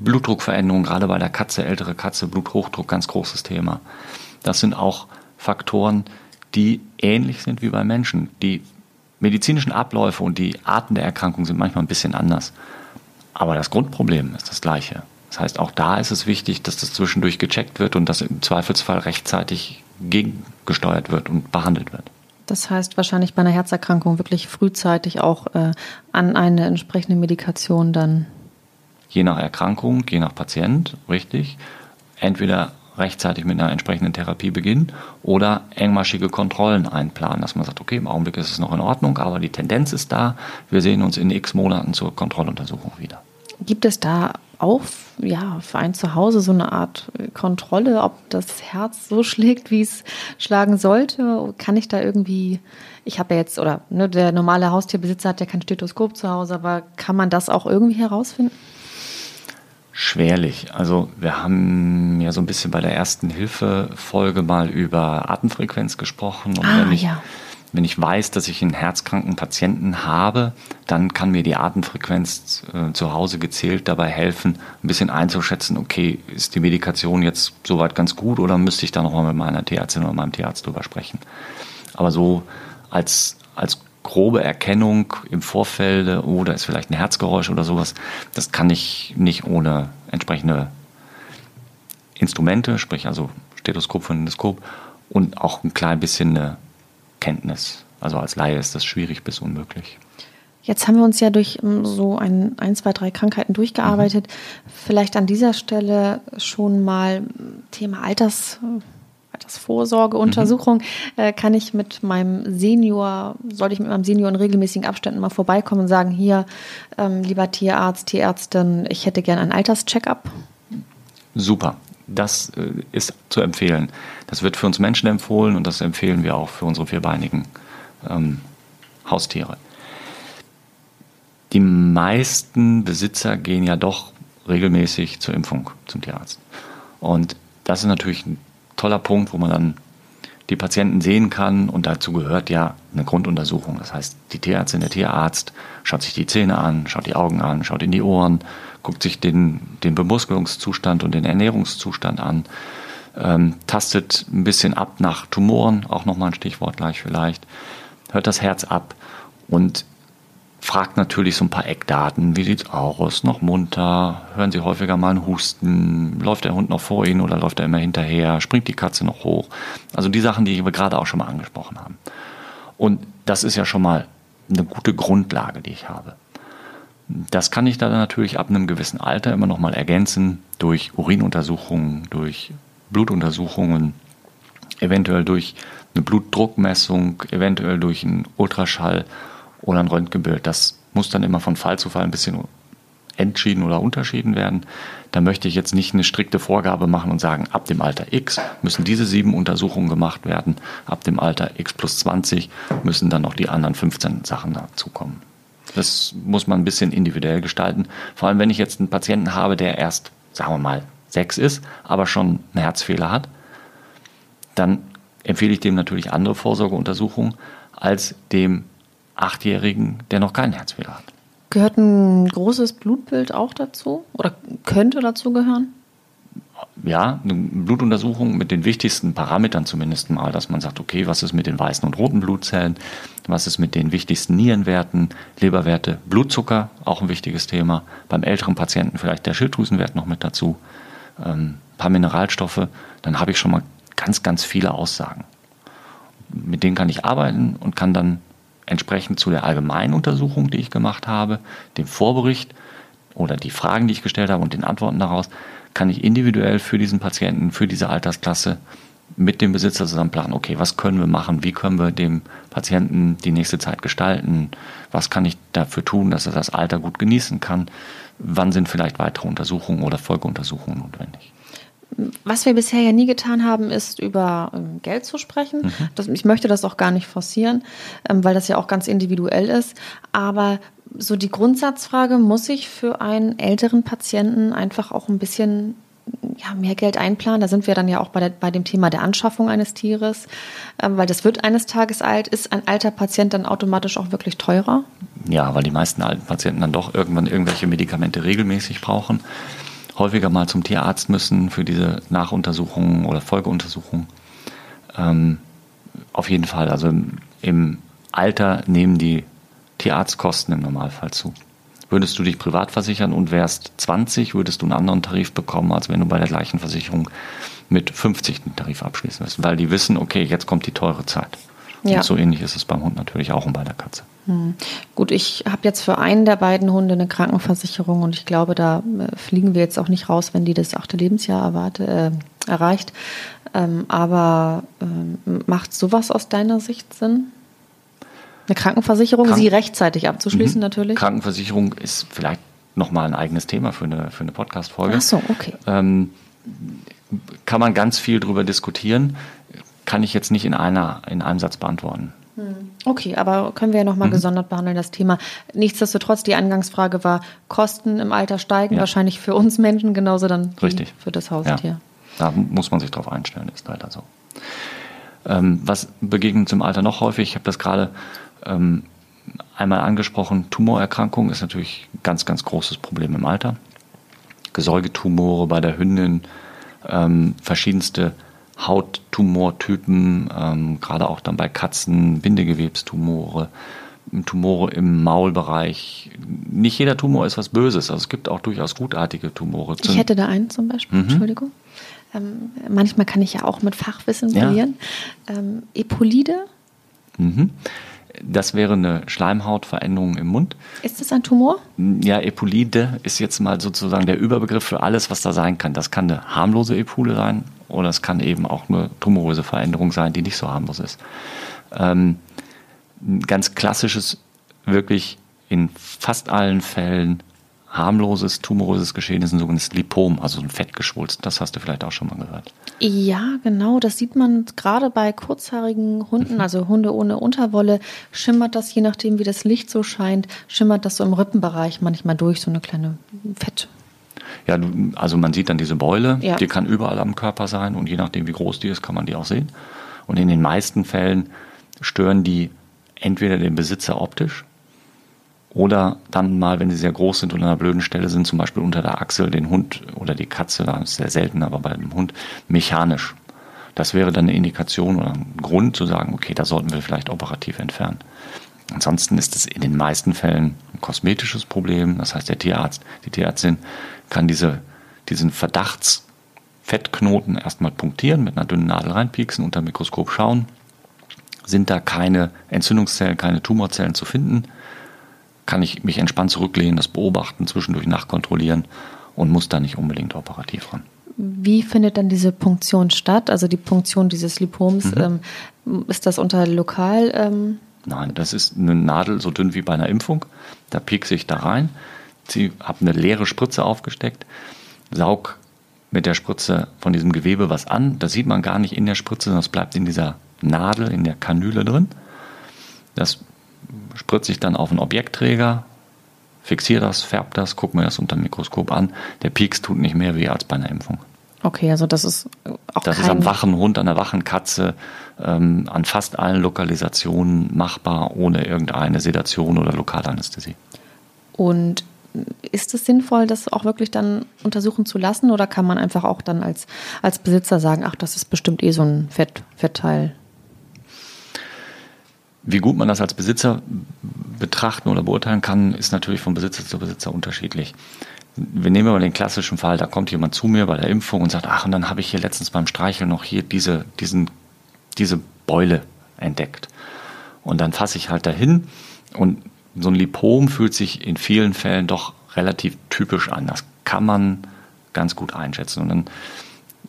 Blutdruckveränderungen, gerade bei der Katze, ältere Katze, Bluthochdruck, ganz großes Thema. Das sind auch Faktoren, die ähnlich sind wie bei Menschen. Die medizinischen Abläufe und die Arten der Erkrankung sind manchmal ein bisschen anders. Aber das Grundproblem ist das gleiche. Das heißt, auch da ist es wichtig, dass das zwischendurch gecheckt wird und dass im Zweifelsfall rechtzeitig gegengesteuert wird und behandelt wird. Das heißt wahrscheinlich bei einer Herzerkrankung wirklich frühzeitig auch äh, an eine entsprechende Medikation dann. Je nach Erkrankung, je nach Patient, richtig. Entweder rechtzeitig mit einer entsprechenden Therapie beginnen oder engmaschige Kontrollen einplanen, dass man sagt, okay, im Augenblick ist es noch in Ordnung, aber die Tendenz ist da, wir sehen uns in x Monaten zur Kontrolluntersuchung wieder. Gibt es da auch ja, für ein Zuhause so eine Art Kontrolle, ob das Herz so schlägt, wie es schlagen sollte? Kann ich da irgendwie, ich habe ja jetzt, oder ne, der normale Haustierbesitzer hat ja kein Stethoskop zu Hause, aber kann man das auch irgendwie herausfinden? Schwerlich. Also wir haben ja so ein bisschen bei der ersten Hilfe-Folge mal über Atemfrequenz gesprochen. Und ah, wenn ich, ja. wenn ich weiß, dass ich einen herzkranken Patienten habe, dann kann mir die Atemfrequenz äh, zu Hause gezählt dabei helfen, ein bisschen einzuschätzen, okay, ist die Medikation jetzt soweit ganz gut oder müsste ich da nochmal mit meiner Tierärztin oder meinem Tierarzt drüber sprechen. Aber so als, als grobe Erkennung im Vorfeld, oh, da ist vielleicht ein Herzgeräusch oder sowas, das kann ich nicht ohne entsprechende Instrumente, sprich also Stethoskop, Phonendoskop und auch ein klein bisschen eine Kenntnis. Also als Laie ist das schwierig bis unmöglich. Jetzt haben wir uns ja durch ähm, so ein, ein zwei, drei Krankheiten durchgearbeitet. Mhm. Vielleicht an dieser Stelle schon mal Thema Alters, Altersvorsorgeuntersuchung, mhm. äh, kann ich mit meinem Senior, sollte ich mit meinem Senior in regelmäßigen Abständen mal vorbeikommen und sagen, hier, ähm, lieber Tierarzt, Tierärztin, ich hätte gern ein Alterscheckup? Super. Das äh, ist zu empfehlen. Das wird für uns Menschen empfohlen und das empfehlen wir auch für unsere vierbeinigen ähm, Haustiere. Die meisten Besitzer gehen ja doch regelmäßig zur Impfung zum Tierarzt. Und das ist natürlich ein toller Punkt, wo man dann die Patienten sehen kann und dazu gehört ja eine Grunduntersuchung. Das heißt, die Tierärztin, der Tierarzt schaut sich die Zähne an, schaut die Augen an, schaut in die Ohren, guckt sich den, den Bemuskelungszustand und den Ernährungszustand an, ähm, tastet ein bisschen ab nach Tumoren, auch nochmal ein Stichwort gleich vielleicht, hört das Herz ab und fragt natürlich so ein paar Eckdaten. Wie sieht's aus? Noch munter? Hören Sie häufiger mal einen Husten? Läuft der Hund noch vor Ihnen oder läuft er immer hinterher? Springt die Katze noch hoch? Also die Sachen, die wir gerade auch schon mal angesprochen haben. Und das ist ja schon mal eine gute Grundlage, die ich habe. Das kann ich dann natürlich ab einem gewissen Alter immer noch mal ergänzen durch Urinuntersuchungen, durch Blutuntersuchungen, eventuell durch eine Blutdruckmessung, eventuell durch einen Ultraschall oder ein Röntgenbild. Das muss dann immer von Fall zu Fall ein bisschen entschieden oder unterschieden werden. Da möchte ich jetzt nicht eine strikte Vorgabe machen und sagen, ab dem Alter X müssen diese sieben Untersuchungen gemacht werden, ab dem Alter X plus 20 müssen dann noch die anderen 15 Sachen dazukommen. Das muss man ein bisschen individuell gestalten. Vor allem, wenn ich jetzt einen Patienten habe, der erst, sagen wir mal, sechs ist, aber schon einen Herzfehler hat, dann empfehle ich dem natürlich andere Vorsorgeuntersuchungen als dem Achtjährigen, der noch keinen Herzfehler hat. Gehört ein großes Blutbild auch dazu oder könnte dazu gehören? Ja, eine Blutuntersuchung mit den wichtigsten Parametern zumindest mal, dass man sagt, okay, was ist mit den weißen und roten Blutzellen, was ist mit den wichtigsten Nierenwerten, Leberwerte, Blutzucker, auch ein wichtiges Thema. Beim älteren Patienten vielleicht der Schilddrüsenwert noch mit dazu, ein ähm, paar Mineralstoffe, dann habe ich schon mal ganz, ganz viele Aussagen. Mit denen kann ich arbeiten und kann dann entsprechend zu der allgemeinen Untersuchung, die ich gemacht habe, dem Vorbericht oder die Fragen, die ich gestellt habe und den Antworten daraus, kann ich individuell für diesen Patienten, für diese Altersklasse mit dem Besitzer zusammen planen, okay, was können wir machen, wie können wir dem Patienten die nächste Zeit gestalten, was kann ich dafür tun, dass er das Alter gut genießen kann, wann sind vielleicht weitere Untersuchungen oder Folgeuntersuchungen notwendig. Was wir bisher ja nie getan haben, ist über ähm, Geld zu sprechen. Mhm. Das, ich möchte das auch gar nicht forcieren, ähm, weil das ja auch ganz individuell ist. Aber so die Grundsatzfrage, muss ich für einen älteren Patienten einfach auch ein bisschen ja, mehr Geld einplanen. Da sind wir dann ja auch bei, der, bei dem Thema der Anschaffung eines Tieres, ähm, weil das wird eines Tages alt. Ist ein alter Patient dann automatisch auch wirklich teurer? Ja, weil die meisten alten Patienten dann doch irgendwann irgendwelche Medikamente regelmäßig brauchen, häufiger mal zum Tierarzt müssen für diese Nachuntersuchungen oder Folgeuntersuchungen. Ähm, auf jeden Fall, also im Alter nehmen die Tierarztkosten im Normalfall zu. Würdest du dich privat versichern und wärst 20, würdest du einen anderen Tarif bekommen, als wenn du bei der gleichen Versicherung mit 50 den Tarif abschließen wirst. Weil die wissen, okay, jetzt kommt die teure Zeit. Ja. Und so ähnlich ist es beim Hund natürlich auch und bei der Katze. Hm. Gut, ich habe jetzt für einen der beiden Hunde eine Krankenversicherung und ich glaube, da äh, fliegen wir jetzt auch nicht raus, wenn die das achte Lebensjahr erwarte, äh, erreicht. Ähm, aber ähm, macht sowas aus deiner Sicht Sinn? Eine Krankenversicherung, Kranken sie rechtzeitig abzuschließen mhm. natürlich. Krankenversicherung ist vielleicht nochmal ein eigenes Thema für eine, für eine Podcast-Folge. Ach so, okay. Ähm, kann man ganz viel drüber diskutieren, kann ich jetzt nicht in, einer, in einem Satz beantworten. Hm. Okay, aber können wir ja nochmal mhm. gesondert behandeln, das Thema. Nichtsdestotrotz, die Eingangsfrage war, Kosten im Alter steigen, ja. wahrscheinlich für uns Menschen genauso dann Richtig. für das Haustier. Ja. Da muss man sich drauf einstellen, ist leider so. Ähm, was begegnet zum Alter noch häufig? Ich habe das gerade ähm, einmal angesprochen, Tumorerkrankung ist natürlich ein ganz, ganz großes Problem im Alter. Gesäugetumore bei der Hündin, ähm, verschiedenste Hauttumortypen, ähm, gerade auch dann bei Katzen, Bindegewebstumore, Tumore im Maulbereich. Nicht jeder Tumor ist was Böses, also es gibt auch durchaus gutartige Tumore. Ich hätte da einen zum Beispiel, mhm. Entschuldigung. Ähm, manchmal kann ich ja auch mit Fachwissen brillieren. Ja. Ähm, Epolide. Mhm. Das wäre eine Schleimhautveränderung im Mund. Ist das ein Tumor? Ja, Epulide ist jetzt mal sozusagen der Überbegriff für alles, was da sein kann. Das kann eine harmlose Epule sein oder es kann eben auch eine tumoröse Veränderung sein, die nicht so harmlos ist. Ähm, ein ganz klassisches, wirklich in fast allen Fällen harmloses, tumoröses Geschehen ist ein sogenanntes Lipom, also ein Fettgeschwulst. Das hast du vielleicht auch schon mal gehört. Ja, genau. Das sieht man gerade bei kurzhaarigen Hunden, mhm. also Hunde ohne Unterwolle, schimmert das, je nachdem wie das Licht so scheint, schimmert das so im Rippenbereich manchmal durch, so eine kleine Fett. Ja, also man sieht dann diese Beule, ja. die kann überall am Körper sein und je nachdem wie groß die ist, kann man die auch sehen. Und in den meisten Fällen stören die entweder den Besitzer optisch, oder dann mal, wenn sie sehr groß sind und an einer blöden Stelle sind, zum Beispiel unter der Achsel, den Hund oder die Katze, das ist sehr selten, aber bei dem Hund mechanisch. Das wäre dann eine Indikation oder ein Grund zu sagen, okay, da sollten wir vielleicht operativ entfernen. Ansonsten ist es in den meisten Fällen ein kosmetisches Problem. Das heißt, der Tierarzt, die Tierärztin kann diese, diesen Verdachtsfettknoten erstmal punktieren, mit einer dünnen Nadel reinpieksen, unter dem Mikroskop schauen. Sind da keine Entzündungszellen, keine Tumorzellen zu finden? Kann ich mich entspannt zurücklehnen, das beobachten, zwischendurch nachkontrollieren und muss da nicht unbedingt operativ ran. Wie findet dann diese Punktion statt? Also die Punktion dieses Lipoms, mhm. ähm, ist das unter lokal? Ähm Nein, das ist eine Nadel so dünn wie bei einer Impfung. Da piekse ich da rein, habe eine leere Spritze aufgesteckt, saug mit der Spritze von diesem Gewebe was an. Das sieht man gar nicht in der Spritze, sondern es bleibt in dieser Nadel, in der Kanüle drin. Das spritze ich dann auf einen Objektträger, fixiere das, färbe das, gucke mir das unter dem Mikroskop an. Der Pieks tut nicht mehr weh als bei einer Impfung. Okay, also das ist auch Das ist am wachen Hund, an der wachen Katze, ähm, an fast allen Lokalisationen machbar, ohne irgendeine Sedation oder Lokalanästhesie. Und ist es sinnvoll, das auch wirklich dann untersuchen zu lassen oder kann man einfach auch dann als, als Besitzer sagen, ach, das ist bestimmt eh so ein Fett, Fettteil? Wie gut man das als Besitzer betrachten oder beurteilen kann, ist natürlich von Besitzer zu Besitzer unterschiedlich. Wir nehmen mal den klassischen Fall, da kommt jemand zu mir bei der Impfung und sagt, ach, und dann habe ich hier letztens beim Streicheln noch hier diese, diesen, diese Beule entdeckt. Und dann fasse ich halt dahin und so ein Lipom fühlt sich in vielen Fällen doch relativ typisch an. Das kann man ganz gut einschätzen. Und dann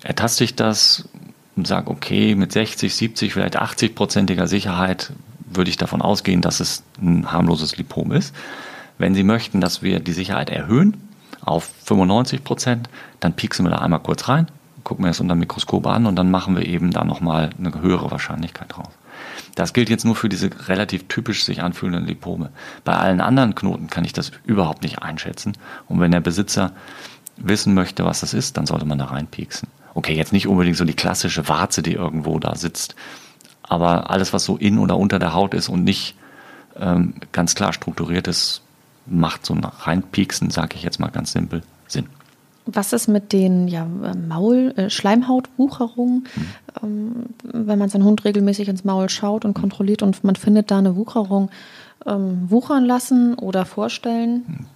ertaste ich das, und sage, okay, mit 60, 70, vielleicht 80-prozentiger Sicherheit würde ich davon ausgehen, dass es ein harmloses Lipom ist. Wenn Sie möchten, dass wir die Sicherheit erhöhen auf 95 Prozent, dann pieksen wir da einmal kurz rein, gucken wir es unter dem Mikroskop an und dann machen wir eben da nochmal eine höhere Wahrscheinlichkeit drauf. Das gilt jetzt nur für diese relativ typisch sich anfühlenden Lipome. Bei allen anderen Knoten kann ich das überhaupt nicht einschätzen. Und wenn der Besitzer wissen möchte, was das ist, dann sollte man da reinpieksen. Okay, jetzt nicht unbedingt so die klassische Warze, die irgendwo da sitzt, aber alles, was so in oder unter der Haut ist und nicht ähm, ganz klar strukturiert ist, macht so ein Reinpieksen, sage ich jetzt mal ganz simpel, Sinn. Was ist mit den ja, Maul, äh, Schleimhautwucherungen, hm. ähm, wenn man seinen Hund regelmäßig ins Maul schaut und kontrolliert und man findet da eine Wucherung, ähm, wuchern lassen oder vorstellen?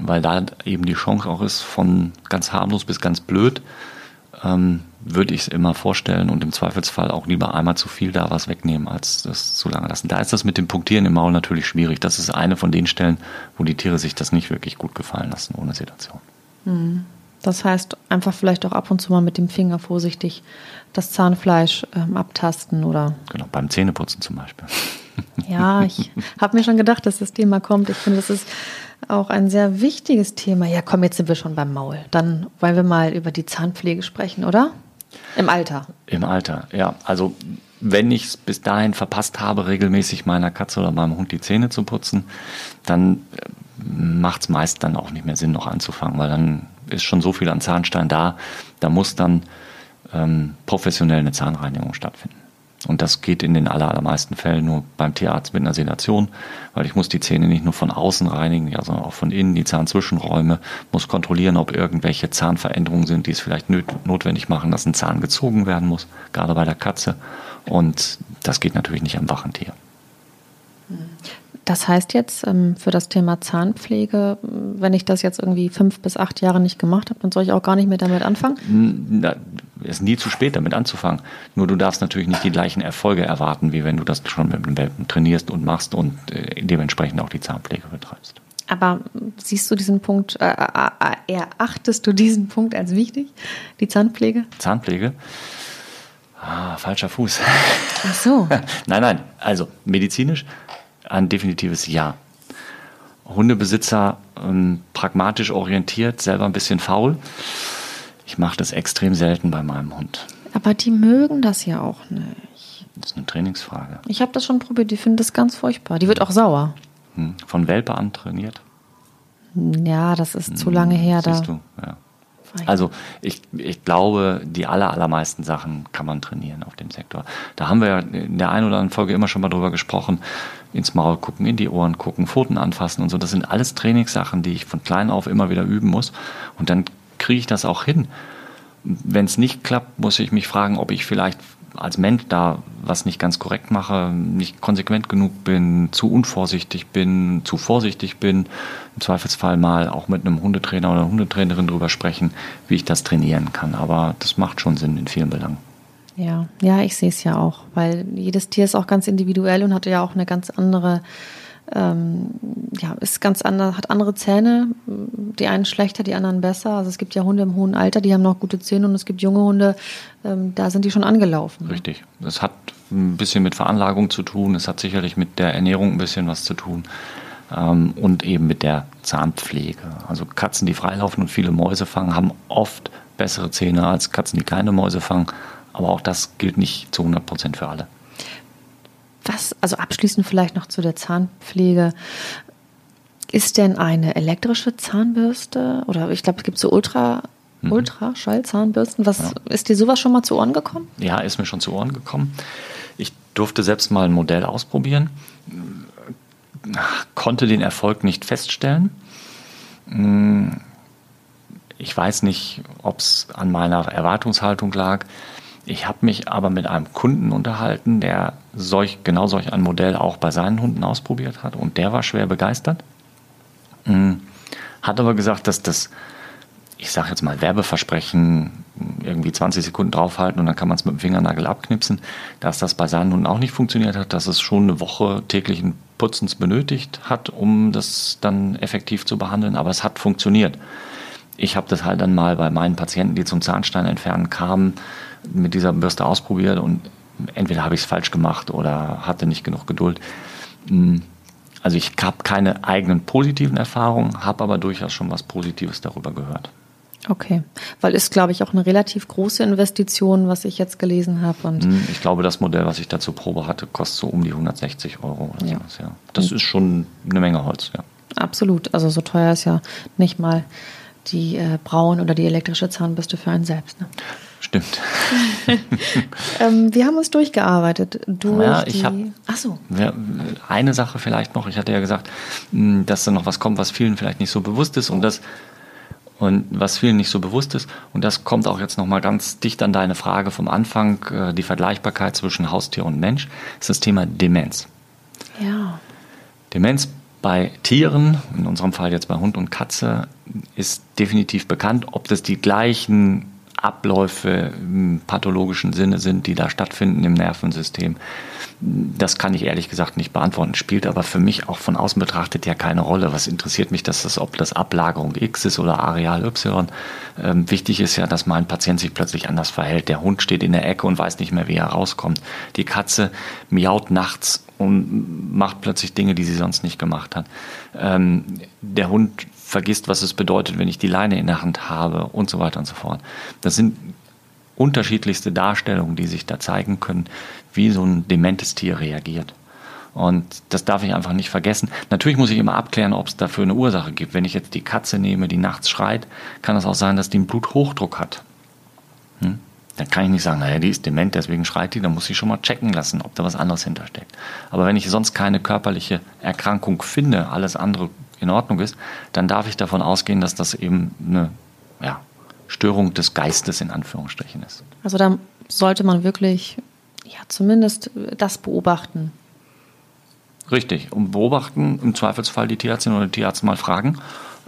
Weil da eben die Chance auch ist, von ganz harmlos bis ganz blöd, ähm, würde ich es immer vorstellen und im Zweifelsfall auch lieber einmal zu viel da was wegnehmen, als das zu lange lassen. Da ist das mit dem Punktieren im Maul natürlich schwierig. Das ist eine von den Stellen, wo die Tiere sich das nicht wirklich gut gefallen lassen ohne Sedation. Hm. Das heißt, einfach vielleicht auch ab und zu mal mit dem Finger vorsichtig das Zahnfleisch ähm, abtasten oder. Genau, beim Zähneputzen zum Beispiel. Ja, ich habe mir schon gedacht, dass das Thema kommt. Ich finde, das ist auch ein sehr wichtiges Thema. Ja, komm, jetzt sind wir schon beim Maul. Dann wollen wir mal über die Zahnpflege sprechen, oder? Im Alter. Im Alter, ja. Also wenn ich es bis dahin verpasst habe, regelmäßig meiner Katze oder meinem Hund die Zähne zu putzen, dann äh, macht es meist dann auch nicht mehr Sinn, noch anzufangen, weil dann ist schon so viel an Zahnstein da, da muss dann ähm, professionell eine Zahnreinigung stattfinden. Und das geht in den allermeisten Fällen nur beim Tierarzt mit einer Sedation, weil ich muss die Zähne nicht nur von außen reinigen, ja, sondern auch von innen, die Zahnzwischenräume, muss kontrollieren, ob irgendwelche Zahnveränderungen sind, die es vielleicht notwendig machen, dass ein Zahn gezogen werden muss, gerade bei der Katze. Und das geht natürlich nicht am wachen Tier. Das heißt jetzt ähm, für das Thema Zahnpflege, wenn ich das jetzt irgendwie fünf bis acht Jahre nicht gemacht habe, dann soll ich auch gar nicht mehr damit anfangen? Es ist nie zu spät, damit anzufangen. Nur du darfst natürlich nicht die gleichen Erfolge erwarten, wie wenn du das schon mit dem Welpen trainierst und machst und äh, dementsprechend auch die Zahnpflege betreibst. Aber siehst du diesen Punkt, äh, äh, erachtest du diesen Punkt als wichtig, die Zahnpflege? Zahnpflege? Ah, falscher Fuß. Ach so. <laughs> nein, nein. Also medizinisch ein definitives Ja. Hundebesitzer ähm, pragmatisch orientiert, selber ein bisschen faul. Ich mache das extrem selten bei meinem Hund. Aber die mögen das ja auch nicht. Das ist eine Trainingsfrage. Ich habe das schon probiert, die finden das ganz furchtbar. Die wird auch sauer. Hm. Von Welpe an trainiert? Ja, das ist hm. zu lange her. Siehst da. du, ja. Also ich, ich glaube, die aller, allermeisten Sachen kann man trainieren auf dem Sektor. Da haben wir ja in der einen oder anderen Folge immer schon mal drüber gesprochen. Ins Maul gucken, in die Ohren gucken, Pfoten anfassen und so. Das sind alles Trainingssachen, die ich von klein auf immer wieder üben muss. Und dann kriege ich das auch hin. Wenn es nicht klappt, muss ich mich fragen, ob ich vielleicht als Mensch da was nicht ganz korrekt mache, nicht konsequent genug bin, zu unvorsichtig bin, zu vorsichtig bin, im Zweifelsfall mal auch mit einem Hundetrainer oder Hundetrainerin drüber sprechen, wie ich das trainieren kann. Aber das macht schon Sinn in vielen Belangen. Ja, ja, ich sehe es ja auch, weil jedes Tier ist auch ganz individuell und hat ja auch eine ganz andere ähm, ja, ist ganz anders, hat andere Zähne. Die einen schlechter, die anderen besser. Also es gibt ja Hunde im hohen Alter, die haben noch gute Zähne und es gibt junge Hunde, ähm, da sind die schon angelaufen. Richtig. Das hat ein bisschen mit Veranlagung zu tun. Es hat sicherlich mit der Ernährung ein bisschen was zu tun. Ähm, und eben mit der Zahnpflege. Also Katzen, die freilaufen und viele Mäuse fangen, haben oft bessere Zähne als Katzen, die keine Mäuse fangen. Aber auch das gilt nicht zu 100 Prozent für alle. Was, also abschließend vielleicht noch zu der Zahnpflege. Ist denn eine elektrische Zahnbürste oder ich glaube, es gibt so Ultra, mhm. Ultraschallzahnbürsten. Was ja. ist dir sowas schon mal zu Ohren gekommen? Ja, ist mir schon zu Ohren gekommen. Ich durfte selbst mal ein Modell ausprobieren, konnte den Erfolg nicht feststellen. Ich weiß nicht, ob es an meiner Erwartungshaltung lag. Ich habe mich aber mit einem Kunden unterhalten, der solch, genau solch ein Modell auch bei seinen Hunden ausprobiert hat und der war schwer begeistert. Hm, hat aber gesagt, dass das, ich sage jetzt mal, Werbeversprechen irgendwie 20 Sekunden draufhalten und dann kann man es mit dem Fingernagel abknipsen, dass das bei seinen Hunden auch nicht funktioniert hat, dass es schon eine Woche täglichen Putzens benötigt hat, um das dann effektiv zu behandeln, aber es hat funktioniert. Ich habe das halt dann mal bei meinen Patienten, die zum Zahnstein entfernen kamen, mit dieser Bürste ausprobiert und entweder habe ich es falsch gemacht oder hatte nicht genug Geduld. Hm, also ich habe keine eigenen positiven Erfahrungen, habe aber durchaus schon was Positives darüber gehört. Okay, weil ist, glaube ich, auch eine relativ große Investition, was ich jetzt gelesen habe. Und hm, ich glaube, das Modell, was ich da zur Probe hatte, kostet so um die 160 Euro oder ja. sowas. Ja. Das ist schon eine Menge Holz, ja. Absolut, also so teuer ist ja nicht mal die äh, Brauen oder die elektrische Zahnbürste für einen selbst. Ne? Stimmt. <laughs> ähm, wir haben uns durchgearbeitet. Durch ja, ich habe. Ach so. Eine Sache vielleicht noch. Ich hatte ja gesagt, hm, dass da noch was kommt, was vielen vielleicht nicht so bewusst ist und das und was vielen nicht so bewusst ist. Und das kommt auch jetzt noch mal ganz dicht an deine Frage vom Anfang, äh, die Vergleichbarkeit zwischen Haustier und Mensch, ist das Thema Demenz. Ja. Demenz bei Tieren, in unserem Fall jetzt bei Hund und Katze, ist definitiv bekannt. Ob das die gleichen Abläufe im pathologischen Sinne sind, die da stattfinden im Nervensystem, das kann ich ehrlich gesagt nicht beantworten. Spielt aber für mich auch von außen betrachtet ja keine Rolle. Was interessiert mich, dass das, ob das Ablagerung X ist oder Areal Y. Ähm, wichtig ist ja, dass mein Patient sich plötzlich anders verhält. Der Hund steht in der Ecke und weiß nicht mehr, wie er rauskommt. Die Katze miaut nachts und macht plötzlich Dinge, die sie sonst nicht gemacht hat. Ähm, der Hund vergisst, was es bedeutet, wenn ich die Leine in der Hand habe und so weiter und so fort. Das sind unterschiedlichste Darstellungen, die sich da zeigen können, wie so ein dementes Tier reagiert. Und das darf ich einfach nicht vergessen. Natürlich muss ich immer abklären, ob es dafür eine Ursache gibt. Wenn ich jetzt die Katze nehme, die nachts schreit, kann es auch sein, dass die einen Bluthochdruck hat. Hm? Dann kann ich nicht sagen, naja, die ist dement, deswegen schreit die, dann muss ich schon mal checken lassen, ob da was anderes hintersteckt. Aber wenn ich sonst keine körperliche Erkrankung finde, alles andere in Ordnung ist, dann darf ich davon ausgehen, dass das eben eine ja, Störung des Geistes in Anführungsstrichen ist. Also da sollte man wirklich ja zumindest das beobachten. Richtig, und beobachten, im Zweifelsfall die Tierärztin oder den Tierarzt mal fragen,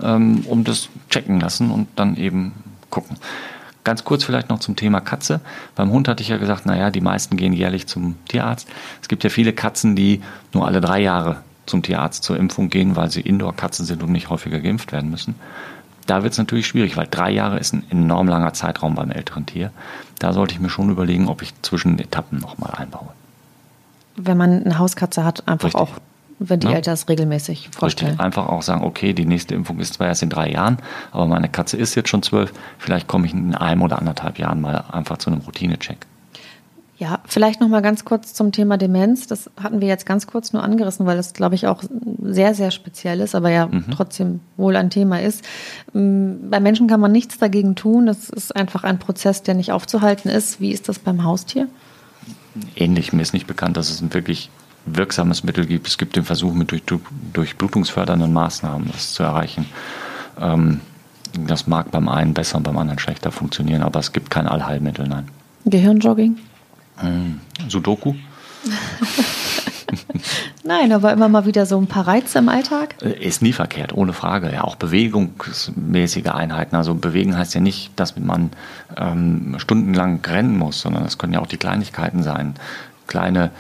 ähm, um das checken lassen und dann eben gucken. Ganz kurz vielleicht noch zum Thema Katze. Beim Hund hatte ich ja gesagt, naja, die meisten gehen jährlich zum Tierarzt. Es gibt ja viele Katzen, die nur alle drei Jahre zum Tierarzt zur Impfung gehen, weil sie Indoor-Katzen sind und nicht häufiger geimpft werden müssen. Da wird es natürlich schwierig, weil drei Jahre ist ein enorm langer Zeitraum beim älteren Tier. Da sollte ich mir schon überlegen, ob ich zwischen Etappen nochmal einbaue. Wenn man eine Hauskatze hat, einfach Richtig. auch, wenn die ja. Eltern es regelmäßig vorstellen. Richtig, einfach auch sagen, okay, die nächste Impfung ist zwar erst in drei Jahren, aber meine Katze ist jetzt schon zwölf, vielleicht komme ich in einem oder anderthalb Jahren mal einfach zu einem Routinecheck. Ja, vielleicht noch mal ganz kurz zum Thema Demenz. Das hatten wir jetzt ganz kurz nur angerissen, weil das, glaube ich, auch sehr, sehr speziell ist, aber ja mhm. trotzdem wohl ein Thema ist. Mm, bei Menschen kann man nichts dagegen tun. Das ist einfach ein Prozess, der nicht aufzuhalten ist. Wie ist das beim Haustier? Ähnlich. Mir ist nicht bekannt, dass es ein wirklich wirksames Mittel gibt. Es gibt den Versuch mit durch, durch blutungsfördernden Maßnahmen das zu erreichen. Ähm, das mag beim einen besser und beim anderen schlechter funktionieren, aber es gibt kein Allheilmittel, nein. Gehirnjogging? Hm, Sudoku? <laughs> Nein, aber immer mal wieder so ein paar Reize im Alltag? Äh, ist nie verkehrt, ohne Frage. Ja, auch bewegungsmäßige Einheiten. Also bewegen heißt ja nicht, dass man ähm, stundenlang rennen muss, sondern es können ja auch die Kleinigkeiten sein. Kleine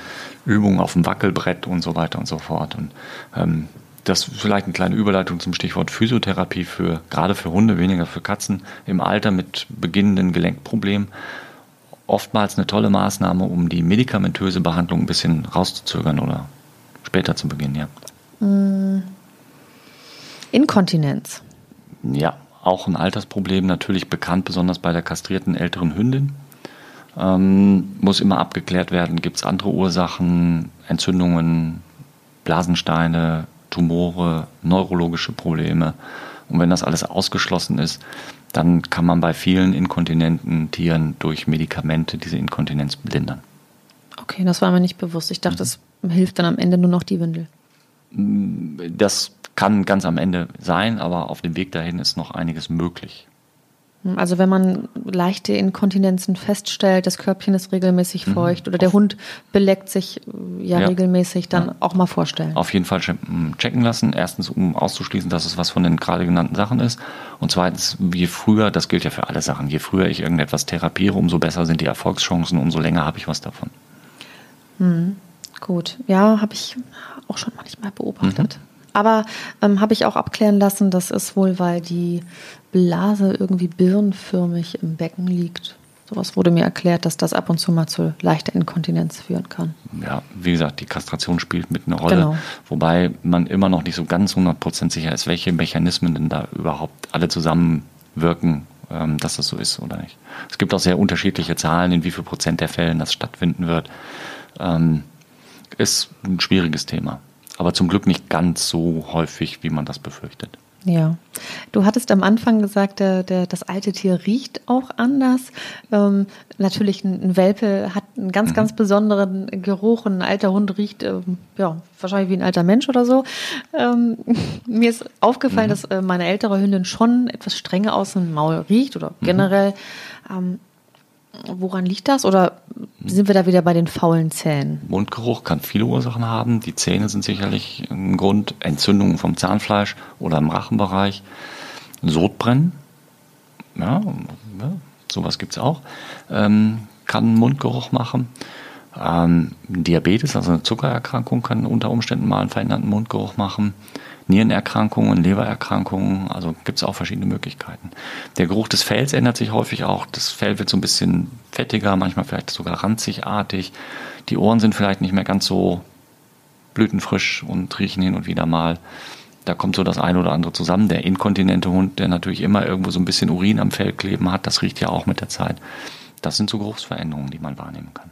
Übungen auf dem Wackelbrett und so weiter und so fort. Und ähm, das ist vielleicht eine kleine Überleitung zum Stichwort Physiotherapie für gerade für Hunde, weniger für Katzen im Alter mit beginnenden Gelenkproblemen oftmals eine tolle Maßnahme, um die medikamentöse Behandlung ein bisschen rauszuzögern oder später zu beginnen, ja. Mm. Inkontinenz. Ja, auch ein Altersproblem, natürlich bekannt, besonders bei der kastrierten älteren Hündin. Ähm, muss immer abgeklärt werden, gibt es andere Ursachen, Entzündungen, Blasensteine, Tumore, neurologische Probleme. Und wenn das alles ausgeschlossen ist, dann kann man bei vielen inkontinenten Tieren durch Medikamente diese Inkontinenz lindern. Okay, das war mir nicht bewusst. Ich dachte, mhm. hilft dann am Ende nur noch die Windel. Das kann ganz am Ende sein, aber auf dem Weg dahin ist noch einiges möglich. Also wenn man leichte Inkontinenzen feststellt, das Körbchen ist regelmäßig mhm. feucht mhm. oder der Hund beleckt sich äh, ja, ja. regelmäßig, dann ja. auch mal vorstellen. Auf jeden Fall checken lassen. Erstens, um auszuschließen, dass es was von den gerade genannten Sachen ist. Und zweitens, je früher, das gilt ja für alle Sachen, je früher ich irgendetwas therapiere, umso besser sind die Erfolgschancen, umso länger habe ich was davon. Mhm. Gut, ja, habe ich auch schon manchmal beobachtet. Mhm. Aber ähm, habe ich auch abklären lassen, das ist wohl, weil die Blase irgendwie birnförmig im Becken liegt. Sowas wurde mir erklärt, dass das ab und zu mal zu leichter Inkontinenz führen kann. Ja, wie gesagt, die Kastration spielt mit eine Rolle, genau. wobei man immer noch nicht so ganz 100% sicher ist, welche Mechanismen denn da überhaupt alle zusammenwirken, ähm, dass das so ist oder nicht. Es gibt auch sehr unterschiedliche Zahlen, in wie viel Prozent der Fällen das stattfinden wird. Ähm, ist ein schwieriges Thema, aber zum Glück nicht ganz so häufig, wie man das befürchtet. Ja, du hattest am Anfang gesagt, der, der, das alte Tier riecht auch anders. Ähm, natürlich, ein, Welpe hat einen ganz, mhm. ganz besonderen Geruch. Ein alter Hund riecht ähm, ja, wahrscheinlich wie ein alter Mensch oder so. Ähm, <laughs> mir ist aufgefallen, mhm. dass äh, meine ältere Hündin schon etwas strenger aus dem Maul riecht oder mhm. generell. Mhm. Woran liegt das? Oder sind wir da wieder bei den faulen Zähnen? Mundgeruch kann viele Ursachen haben. Die Zähne sind sicherlich ein Grund. Entzündungen vom Zahnfleisch oder im Rachenbereich. Sodbrennen, ja, ja sowas gibt es auch, ähm, kann Mundgeruch machen. Ähm, Diabetes, also eine Zuckererkrankung, kann unter Umständen mal einen veränderten Mundgeruch machen. Nierenerkrankungen, Lebererkrankungen, also gibt es auch verschiedene Möglichkeiten. Der Geruch des Fells ändert sich häufig auch. Das Fell wird so ein bisschen fettiger, manchmal vielleicht sogar ranzigartig. Die Ohren sind vielleicht nicht mehr ganz so blütenfrisch und riechen hin und wieder mal. Da kommt so das eine oder andere zusammen. Der inkontinente Hund, der natürlich immer irgendwo so ein bisschen Urin am Fell kleben hat, das riecht ja auch mit der Zeit. Das sind so Geruchsveränderungen, die man wahrnehmen kann.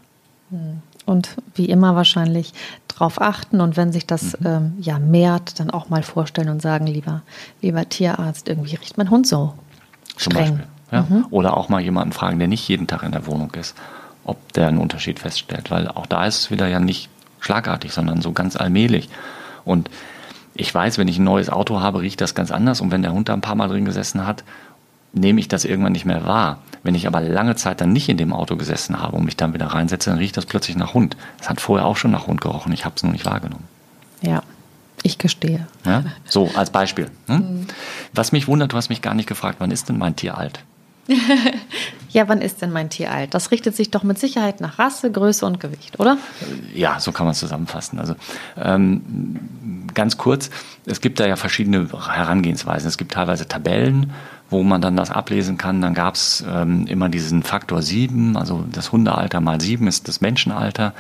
Hm und wie immer wahrscheinlich darauf achten und wenn sich das mhm. ähm, ja mehrt, dann auch mal vorstellen und sagen, lieber, lieber Tierarzt, irgendwie riecht mein Hund so streng. Zum Beispiel, ja. mhm. Oder auch mal jemanden fragen, der nicht jeden Tag in der Wohnung ist, ob der einen Unterschied feststellt, weil auch da ist es wieder ja nicht schlagartig, sondern so ganz allmählich. Und ich weiß, wenn ich ein neues Auto habe, riecht das ganz anders und wenn der Hund da ein paar Mal drin gesessen hat, nehme ich das irgendwann nicht mehr wahr. Wenn ich aber lange Zeit dann nicht in dem Auto gesessen habe und mich dann wieder reinsetze, dann riecht das plötzlich nach Hund. Es hat vorher auch schon nach Hund gerochen, ich habe es nur nicht wahrgenommen. Ja, ich gestehe. Ja? So, als Beispiel. Hm? Mhm. Was mich wundert, du hast mich gar nicht gefragt, wann ist denn mein Tier alt? <laughs> ja, wann ist denn mein Tier alt? Das richtet sich doch mit Sicherheit nach Rasse, Größe und Gewicht, oder? Ja, so kann man es zusammenfassen. Also ähm, ganz kurz, es gibt da ja verschiedene Herangehensweisen. Es gibt teilweise Tabellen, wo man dann das ablesen kann. Dann gab es ähm, immer diesen Faktor 7, also das Hundealter mal 7 ist das Menschenalter.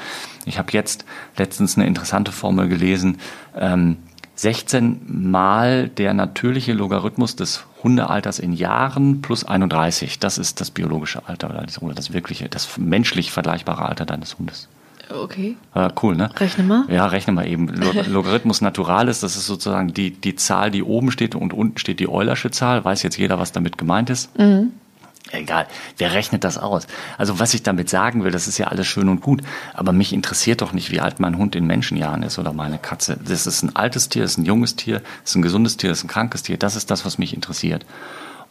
Ich habe jetzt letztens eine interessante Formel gelesen. Ähm, 16 mal der natürliche Logarithmus des Hundealters in Jahren plus 31. Das ist das biologische Alter oder das wirkliche, das menschlich vergleichbare Alter deines Hundes. Okay. Äh, cool, ne? Rechne mal. Ja, rechne mal eben. <laughs> Logarithmus Naturalis, das ist sozusagen die, die Zahl, die oben steht und unten steht die Eulersche Zahl. Weiß jetzt jeder, was damit gemeint ist? Mhm. Egal, wer rechnet das aus? Also was ich damit sagen will, das ist ja alles schön und gut, aber mich interessiert doch nicht, wie alt mein Hund in Menschenjahren ist oder meine Katze. Das ist ein altes Tier, das ist ein junges Tier, das ist ein gesundes Tier, das ist ein krankes Tier. Das ist das, was mich interessiert.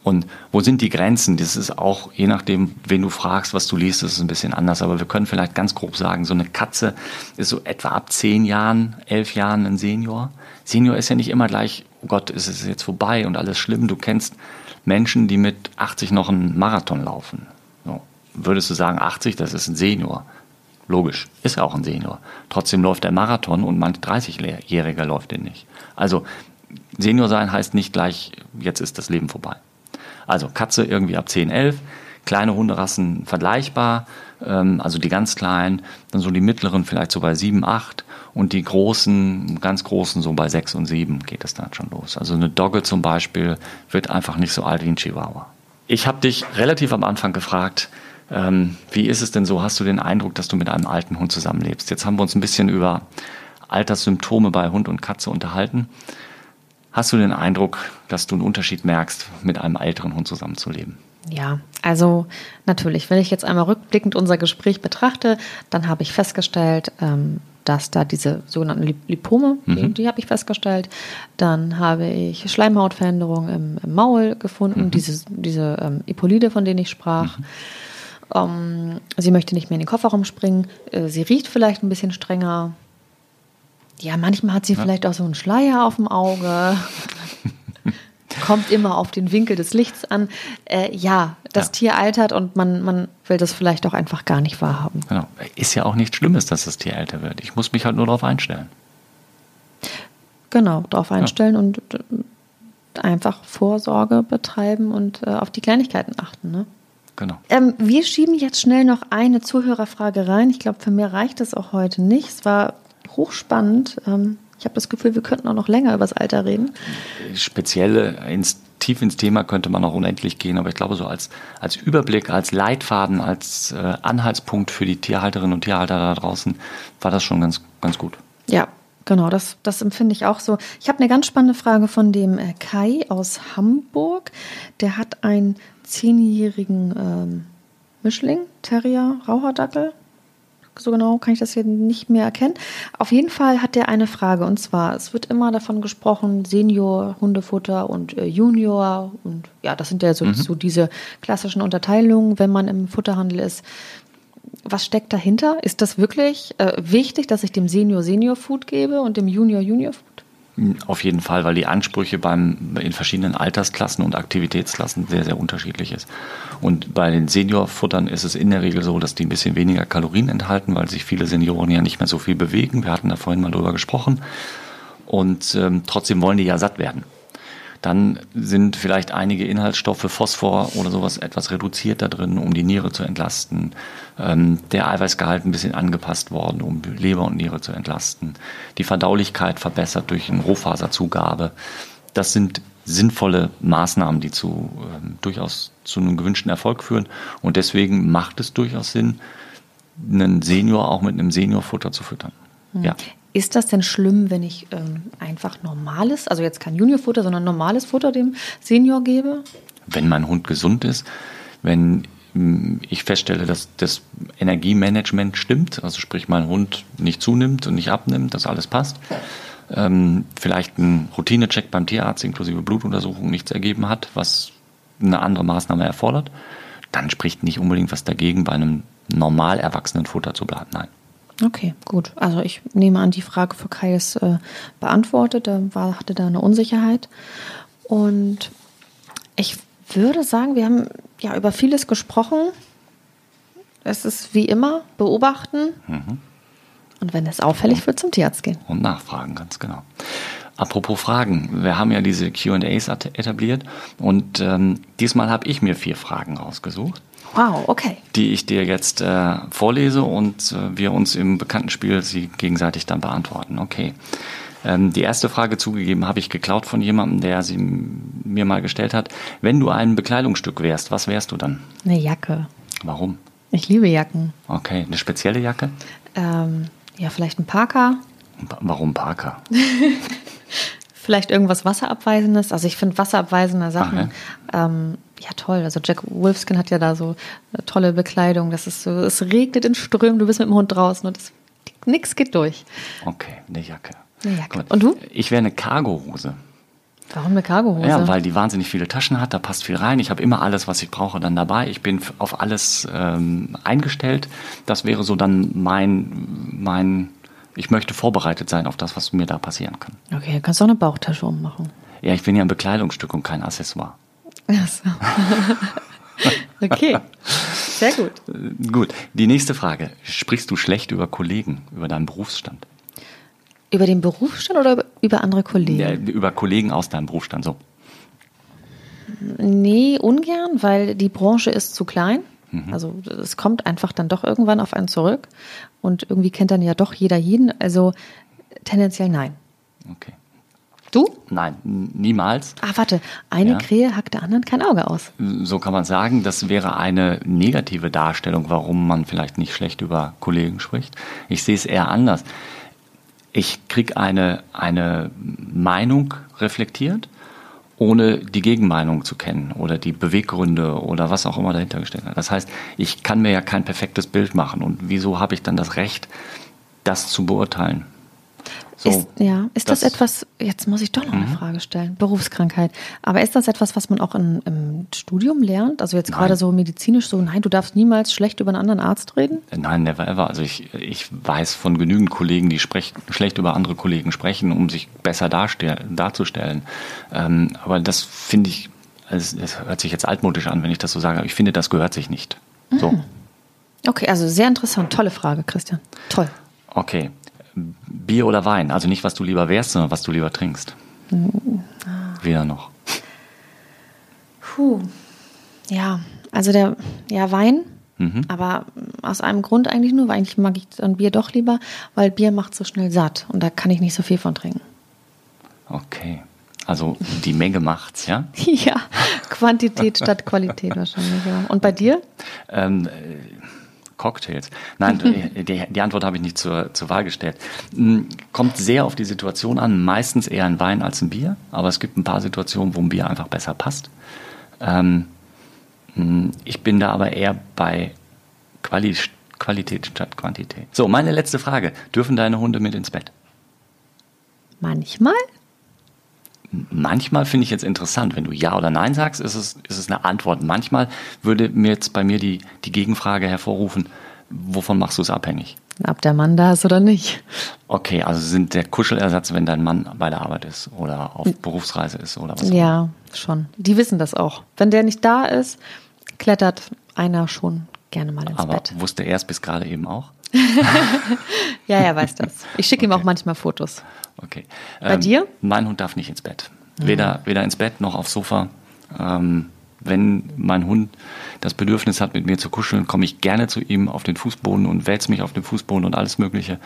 Und wo sind die Grenzen? Das ist auch, je nachdem, wen du fragst, was du liest, ist es ein bisschen anders. Aber wir können vielleicht ganz grob sagen, so eine Katze ist so etwa ab zehn Jahren, elf Jahren ein Senior. Senior ist ja nicht immer gleich, oh Gott, ist es jetzt vorbei und alles schlimm. Du kennst Menschen, die mit 80 noch einen Marathon laufen. So. Würdest du sagen, 80, das ist ein Senior? Logisch, ist auch ein Senior. Trotzdem läuft der Marathon und manch 30-Jähriger läuft den nicht. Also Senior sein heißt nicht gleich, jetzt ist das Leben vorbei. Also Katze irgendwie ab 10, 11, kleine Hunderassen vergleichbar, ähm, also die ganz kleinen, dann so die mittleren vielleicht so bei 7, 8 und die großen, ganz großen so bei 6 und 7 geht es dann schon los. Also eine Dogge zum Beispiel wird einfach nicht so alt wie ein Chihuahua. Ich habe dich relativ am Anfang gefragt, ähm, wie ist es denn so? Hast du den Eindruck, dass du mit einem alten Hund zusammenlebst? Jetzt haben wir uns ein bisschen über Alterssymptome bei Hund und Katze unterhalten. Hast du den Eindruck, dass du einen Unterschied merkst, mit einem älteren Hund zusammenzuleben? Ja, also natürlich, wenn ich jetzt einmal rückblickend unser Gespräch betrachte, dann habe ich festgestellt, ähm, dass da diese sogenannten Lipome, mhm. die, die habe ich festgestellt. Dann habe ich Schleimhautveränderungen im, im Maul gefunden, mhm. diese, diese ähm, Epolide, von denen ich sprach. Mhm. Ähm, sie möchte nicht mehr in den Kofferraum springen. Äh, sie riecht vielleicht ein bisschen strenger. Ja, manchmal hat sie ja. vielleicht auch so einen Schleier auf dem Auge. <laughs> Kommt immer auf den Winkel des Lichts an. Äh, ja, das ja. Tier altert und man, man will das vielleicht auch einfach gar nicht wahrhaben. Genau. Ist ja auch nichts Schlimmes, dass das Tier älter wird. Ich muss mich halt nur darauf einstellen. Genau, darauf einstellen ja. und äh, einfach Vorsorge betreiben und äh, auf die Kleinigkeiten achten. Ne? genau. Ähm, wir schieben jetzt schnell noch eine Zuhörerfrage rein. Ich glaube, für mehr reicht es auch heute nicht. Es war hochspannend. Ähm, ich habe das Gefühl, wir könnten auch noch länger über das Alter reden. Speziell ins, tief ins Thema könnte man auch unendlich gehen, aber ich glaube, so als, als Überblick, als Leitfaden, als äh, Anhaltspunkt für die Tierhalterinnen und Tierhalter da draußen war das schon ganz, ganz gut. Ja, Genau, das, das empfinde ich auch so. Ich habe eine ganz spannende Frage von dem äh, Kai aus Hamburg. Der hat einen zehnjährigen ähm, Mischling, Terrier, Raucherdackel. So genau kann ich das hier nicht mehr erkennen. Auf jeden Fall hat der eine Frage und zwar: Es wird immer davon gesprochen, Senior, Hundefutter und äh, Junior und ja, das sind ja so, mhm. so diese klassischen Unterteilungen, wenn man im Futterhandel ist was steckt dahinter? Ist das wirklich äh, wichtig, dass ich dem Senior Senior Food gebe und dem Junior Junior Food? Auf jeden Fall, weil die Ansprüche beim, in verschiedenen Altersklassen und Aktivitätsklassen sehr, sehr unterschiedlich ist. Und bei den Seniorfuttern ist es in der Regel so, dass die ein bisschen weniger Kalorien enthalten, weil sich viele Senioren ja nicht mehr so viel bewegen. Wir hatten da vorhin mal drüber gesprochen. Und ähm, trotzdem wollen die ja satt werden dann sind vielleicht einige Inhaltsstoffe, Phosphor oder sowas etwas reduziert da drin, um die Niere zu entlasten. Ähm, der Eiweißgehalt ein bisschen angepasst worden, um Leber und Niere zu entlasten. Die Verdaulichkeit verbessert durch eine Rohfaserzugabe. Das sind sinnvolle Maßnahmen, die zu ähm, durchaus zu einem gewünschten Erfolg führen. Und deswegen macht es durchaus Sinn, einen Senior auch mit einem Seniorfutter zu füttern. Hm. Ja. Ist das denn schlimm, wenn ich ähm, einfach normales, also jetzt kein Juniorfutter, sondern normales Futter dem Senior gebe? Wenn mein Hund gesund ist, wenn hm, ich feststelle, dass das Energiemanagement stimmt, also sprich mein Hund nicht zunimmt und nicht abnimmt, dass alles passt, ähm, vielleicht ein Routinecheck beim Tierarzt inklusive Blutuntersuchung nichts ergeben hat, was eine andere Maßnahme erfordert, dann spricht nicht unbedingt was dagegen, bei einem normal erwachsenen Futter zu bleiben. Nein. Okay, gut. Also ich nehme an, die Frage für Kai ist äh, beantwortet. Er war, hatte da eine Unsicherheit. Und ich würde sagen, wir haben ja über vieles gesprochen. Es ist wie immer beobachten. Mhm. Und wenn es auffällig wird, zum Tierarzt gehen. Und nachfragen, ganz genau. Apropos Fragen, wir haben ja diese QAs etabliert und ähm, diesmal habe ich mir vier Fragen rausgesucht. Wow, okay. Die ich dir jetzt äh, vorlese und äh, wir uns im bekannten Spiel sie gegenseitig dann beantworten. Okay. Ähm, die erste Frage zugegeben habe ich geklaut von jemandem, der sie mir mal gestellt hat. Wenn du ein Bekleidungsstück wärst, was wärst du dann? Eine Jacke. Warum? Ich liebe Jacken. Okay, eine spezielle Jacke? Ähm, ja, vielleicht ein Parker. Warum Parker? <laughs> <laughs> vielleicht irgendwas Wasserabweisendes. Also ich finde wasserabweisende Sachen ähm, ja toll. Also Jack Wolfskin hat ja da so eine tolle Bekleidung. Das ist so, es regnet in Strömen, du bist mit dem Hund draußen und es, nix geht durch. Okay, eine Jacke. Eine Jacke. Und du? Ich wäre eine Cargohose. Warum eine Cargohose? Ja, weil die wahnsinnig viele Taschen hat, da passt viel rein. Ich habe immer alles, was ich brauche, dann dabei. Ich bin auf alles ähm, eingestellt. Das wäre so dann mein, mein, ich möchte vorbereitet sein auf das, was mir da passieren kann. Okay, kannst du auch eine Bauchtasche ummachen. Ja, ich bin ja ein Bekleidungsstück und kein Accessoire. Ach so. <laughs> okay, sehr gut. Gut, die nächste Frage. Sprichst du schlecht über Kollegen, über deinen Berufsstand? Über den Berufsstand oder über andere Kollegen? Ja, über Kollegen aus deinem Berufsstand, so. Nee, ungern, weil die Branche ist zu klein. Mhm. Also es kommt einfach dann doch irgendwann auf einen zurück. Und irgendwie kennt dann ja doch jeder jeden. Also tendenziell nein. Okay. Du? Nein, niemals. Ah, warte, eine ja. Krähe hackt der anderen kein Auge aus. So kann man sagen, das wäre eine negative Darstellung, warum man vielleicht nicht schlecht über Kollegen spricht. Ich sehe es eher anders. Ich kriege eine, eine Meinung reflektiert, ohne die Gegenmeinung zu kennen oder die Beweggründe oder was auch immer dahinter gestellt hat. Das heißt, ich kann mir ja kein perfektes Bild machen. Und wieso habe ich dann das Recht, das zu beurteilen? So, ist, ja, ist das, das, etwas, jetzt muss ich doch noch eine mhm. Frage stellen, Berufskrankheit. Aber ist das etwas, was man auch in, im Studium lernt? Also jetzt nein. gerade so medizinisch so, nein, du darfst niemals schlecht über einen anderen Arzt reden? Nein, never ever. Also ich, ich weiß von genügend Kollegen, die sprech, schlecht über andere Kollegen sprechen, um sich besser darzustellen. Ähm, aber das finde ich, es, es, hört sich jetzt altmodisch an, wenn ich das so sage, aber ich finde, das gehört sich nicht. So. Mhm. Okay, also sehr interessant. Tolle Frage, Christian. Toll. Okay. Bier oder Wein? Also nicht, was du lieber wärst, sondern was du lieber trinkst. Mhm. Weder noch. Puh. Ja, Also der, ja, Wein, aber aus einem Grund eigentlich nur, weil eigentlich mag ich dann Bier doch lieber, weil Bier macht so schnell satt und da kann ich nicht so viel von trinken. Okay. Also die Menge macht's, ja? <laughs> Ja, Quantität statt Qualität wahrscheinlich, ja. Und bei dir? Ähm, äh, Cocktails. Nein, <laughs> die, die, Antwort habe ich nicht zur, zur Wahl gestellt. Hm, Kommt sehr auf die Situation an. Meistens eher ein Wein als ein Bier, aber es gibt ein paar Situationen, wo ein Bier einfach besser passt. Ähm, hm, ich bin da aber eher bei Quali Qualität statt Quantität. So, meine letzte Frage. Dürfen deine Hunde mit ins Bett? Manchmal? Manchmal finde ich jetzt interessant, wenn du Ja oder Nein sagst, ist es, ist es eine Antwort. Manchmal würde mir jetzt bei mir die, die Gegenfrage hervorrufen, wovon machst du es abhängig? Ob der Mann da ist oder nicht. Okay, also sind der Kuschelersatz, wenn dein Mann bei der Arbeit ist oder auf Berufsreise ist oder was? auch immer. Ja, schon. Die wissen das auch. Wenn der nicht da ist, klettert einer schon gerne mal ins Aber Bett. wusste er es bis gerade eben auch? <laughs> Ja, er weiß das. Ich schicke ihm auch manchmal Fotos. Okay. Bei dir? Mein Hund darf nicht ins Bett. Weder, weder ins Bett noch aufs Sofa. Ähm, wenn mein Hund das Bedürfnis hat, mit mir zu kuscheln, komme ich gerne zu ihm auf den Fußboden und wälze mich auf den Fußboden und alles Mögliche.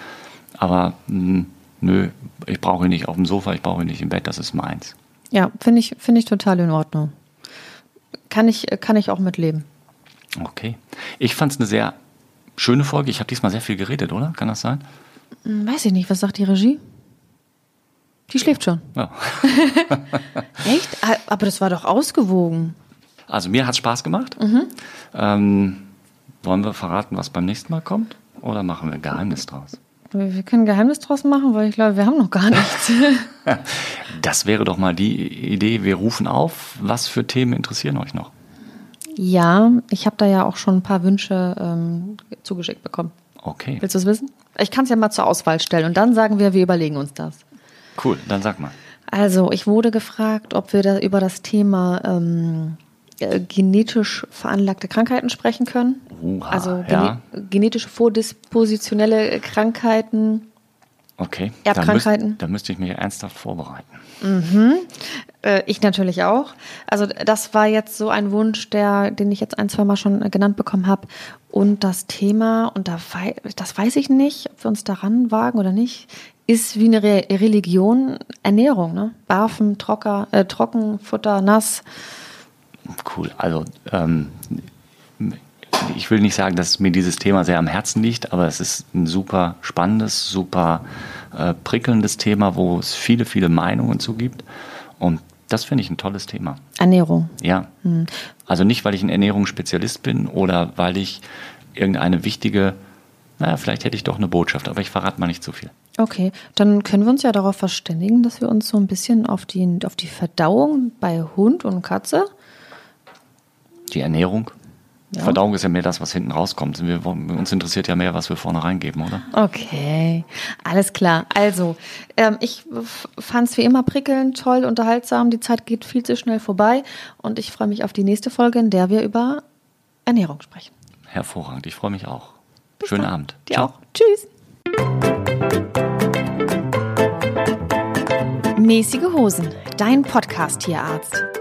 Aber mh, nö, ich brauche ihn nicht auf dem Sofa, ich brauche ihn nicht im Bett, das ist meins. Ja, finde ich, finde ich total in Ordnung. Kann ich, kann ich auch mitleben. Okay. Ich fand es eine sehr schöne Folge. Ich habe diesmal sehr viel geredet, oder? Kann das sein? Hm, Weiß ich nicht, was sagt die Regie? Die schläft schon. Ja. <laughs> Echt? Ah, Aber das war doch ausgewogen. Also mir hat es Spaß gemacht. Ähm, wollen wir verraten, was beim nächsten Mal kommt? Oder machen wir ein Geheimnis draus? Wir können Geheimnis draus machen, weil ich glaube, wir haben noch gar nichts. <laughs> Das wäre doch mal die Idee. Wir rufen auf. Was für Themen interessieren euch noch? Ja, ich habe da ja auch schon ein paar Wünsche ähm, zugeschickt bekommen. Okay, Willst du es wissen? Ich kann es ja mal zur Auswahl stellen und dann sagen wir, wir überlegen uns das. cool. Dann sag mal. Also, ich wurde gefragt, ob wir da über das Thema ähm, äh, genetisch veranlagte Krankheiten sprechen können. Uha, also ja. gene genetische vordispositionelle Krankheiten. Okay. Erbkrankheiten? Da müsste, da müsste ich mich ernsthaft vorbereiten. Äh, ich natürlich auch. Also das war jetzt so ein Wunsch, der, den ich jetzt ein, zwei Mal schon äh, genannt bekommen habe. Und das Thema, und da wei das weiß ich nicht, ob wir uns daran wagen oder nicht, ist wie eine Re Religion Ernährung. Ne? Barfen, Trocker, äh, Trockenfutter, nass. Cool. Also, ähm, ich will nicht sagen, dass mir dieses Thema sehr am Herzen liegt, aber es ist ein super spannendes, super äh, prickelndes Thema, wo es viele, viele Meinungen zu gibt. Und das finde ich ein tolles Thema. Ernährung. Ja. Also nicht, weil ich ein Ernährungsspezialist bin oder weil ich irgendeine wichtige, naja, vielleicht hätte ich doch eine Botschaft, aber ich verrate mal nicht zu viel. Okay, dann können wir uns ja darauf verständigen, dass wir uns so ein bisschen auf die, auf die Verdauung bei Hund und Katze. Die Ernährung. Ja. Verdauung ist ja mehr das, was hinten rauskommt. Wir, uns interessiert ja mehr, was wir vorne reingeben, oder? Okay, alles klar. Also, ähm, ich fand es wie immer prickelnd, toll, unterhaltsam. Die Zeit geht viel zu schnell vorbei und ich freue mich auf die nächste Folge, in der wir über Ernährung sprechen. Hervorragend. Ich freue mich auch. Schönen dann. Abend. Dir auch. Tschüss. Mäßige Hosen, dein Podcast-Tierarzt.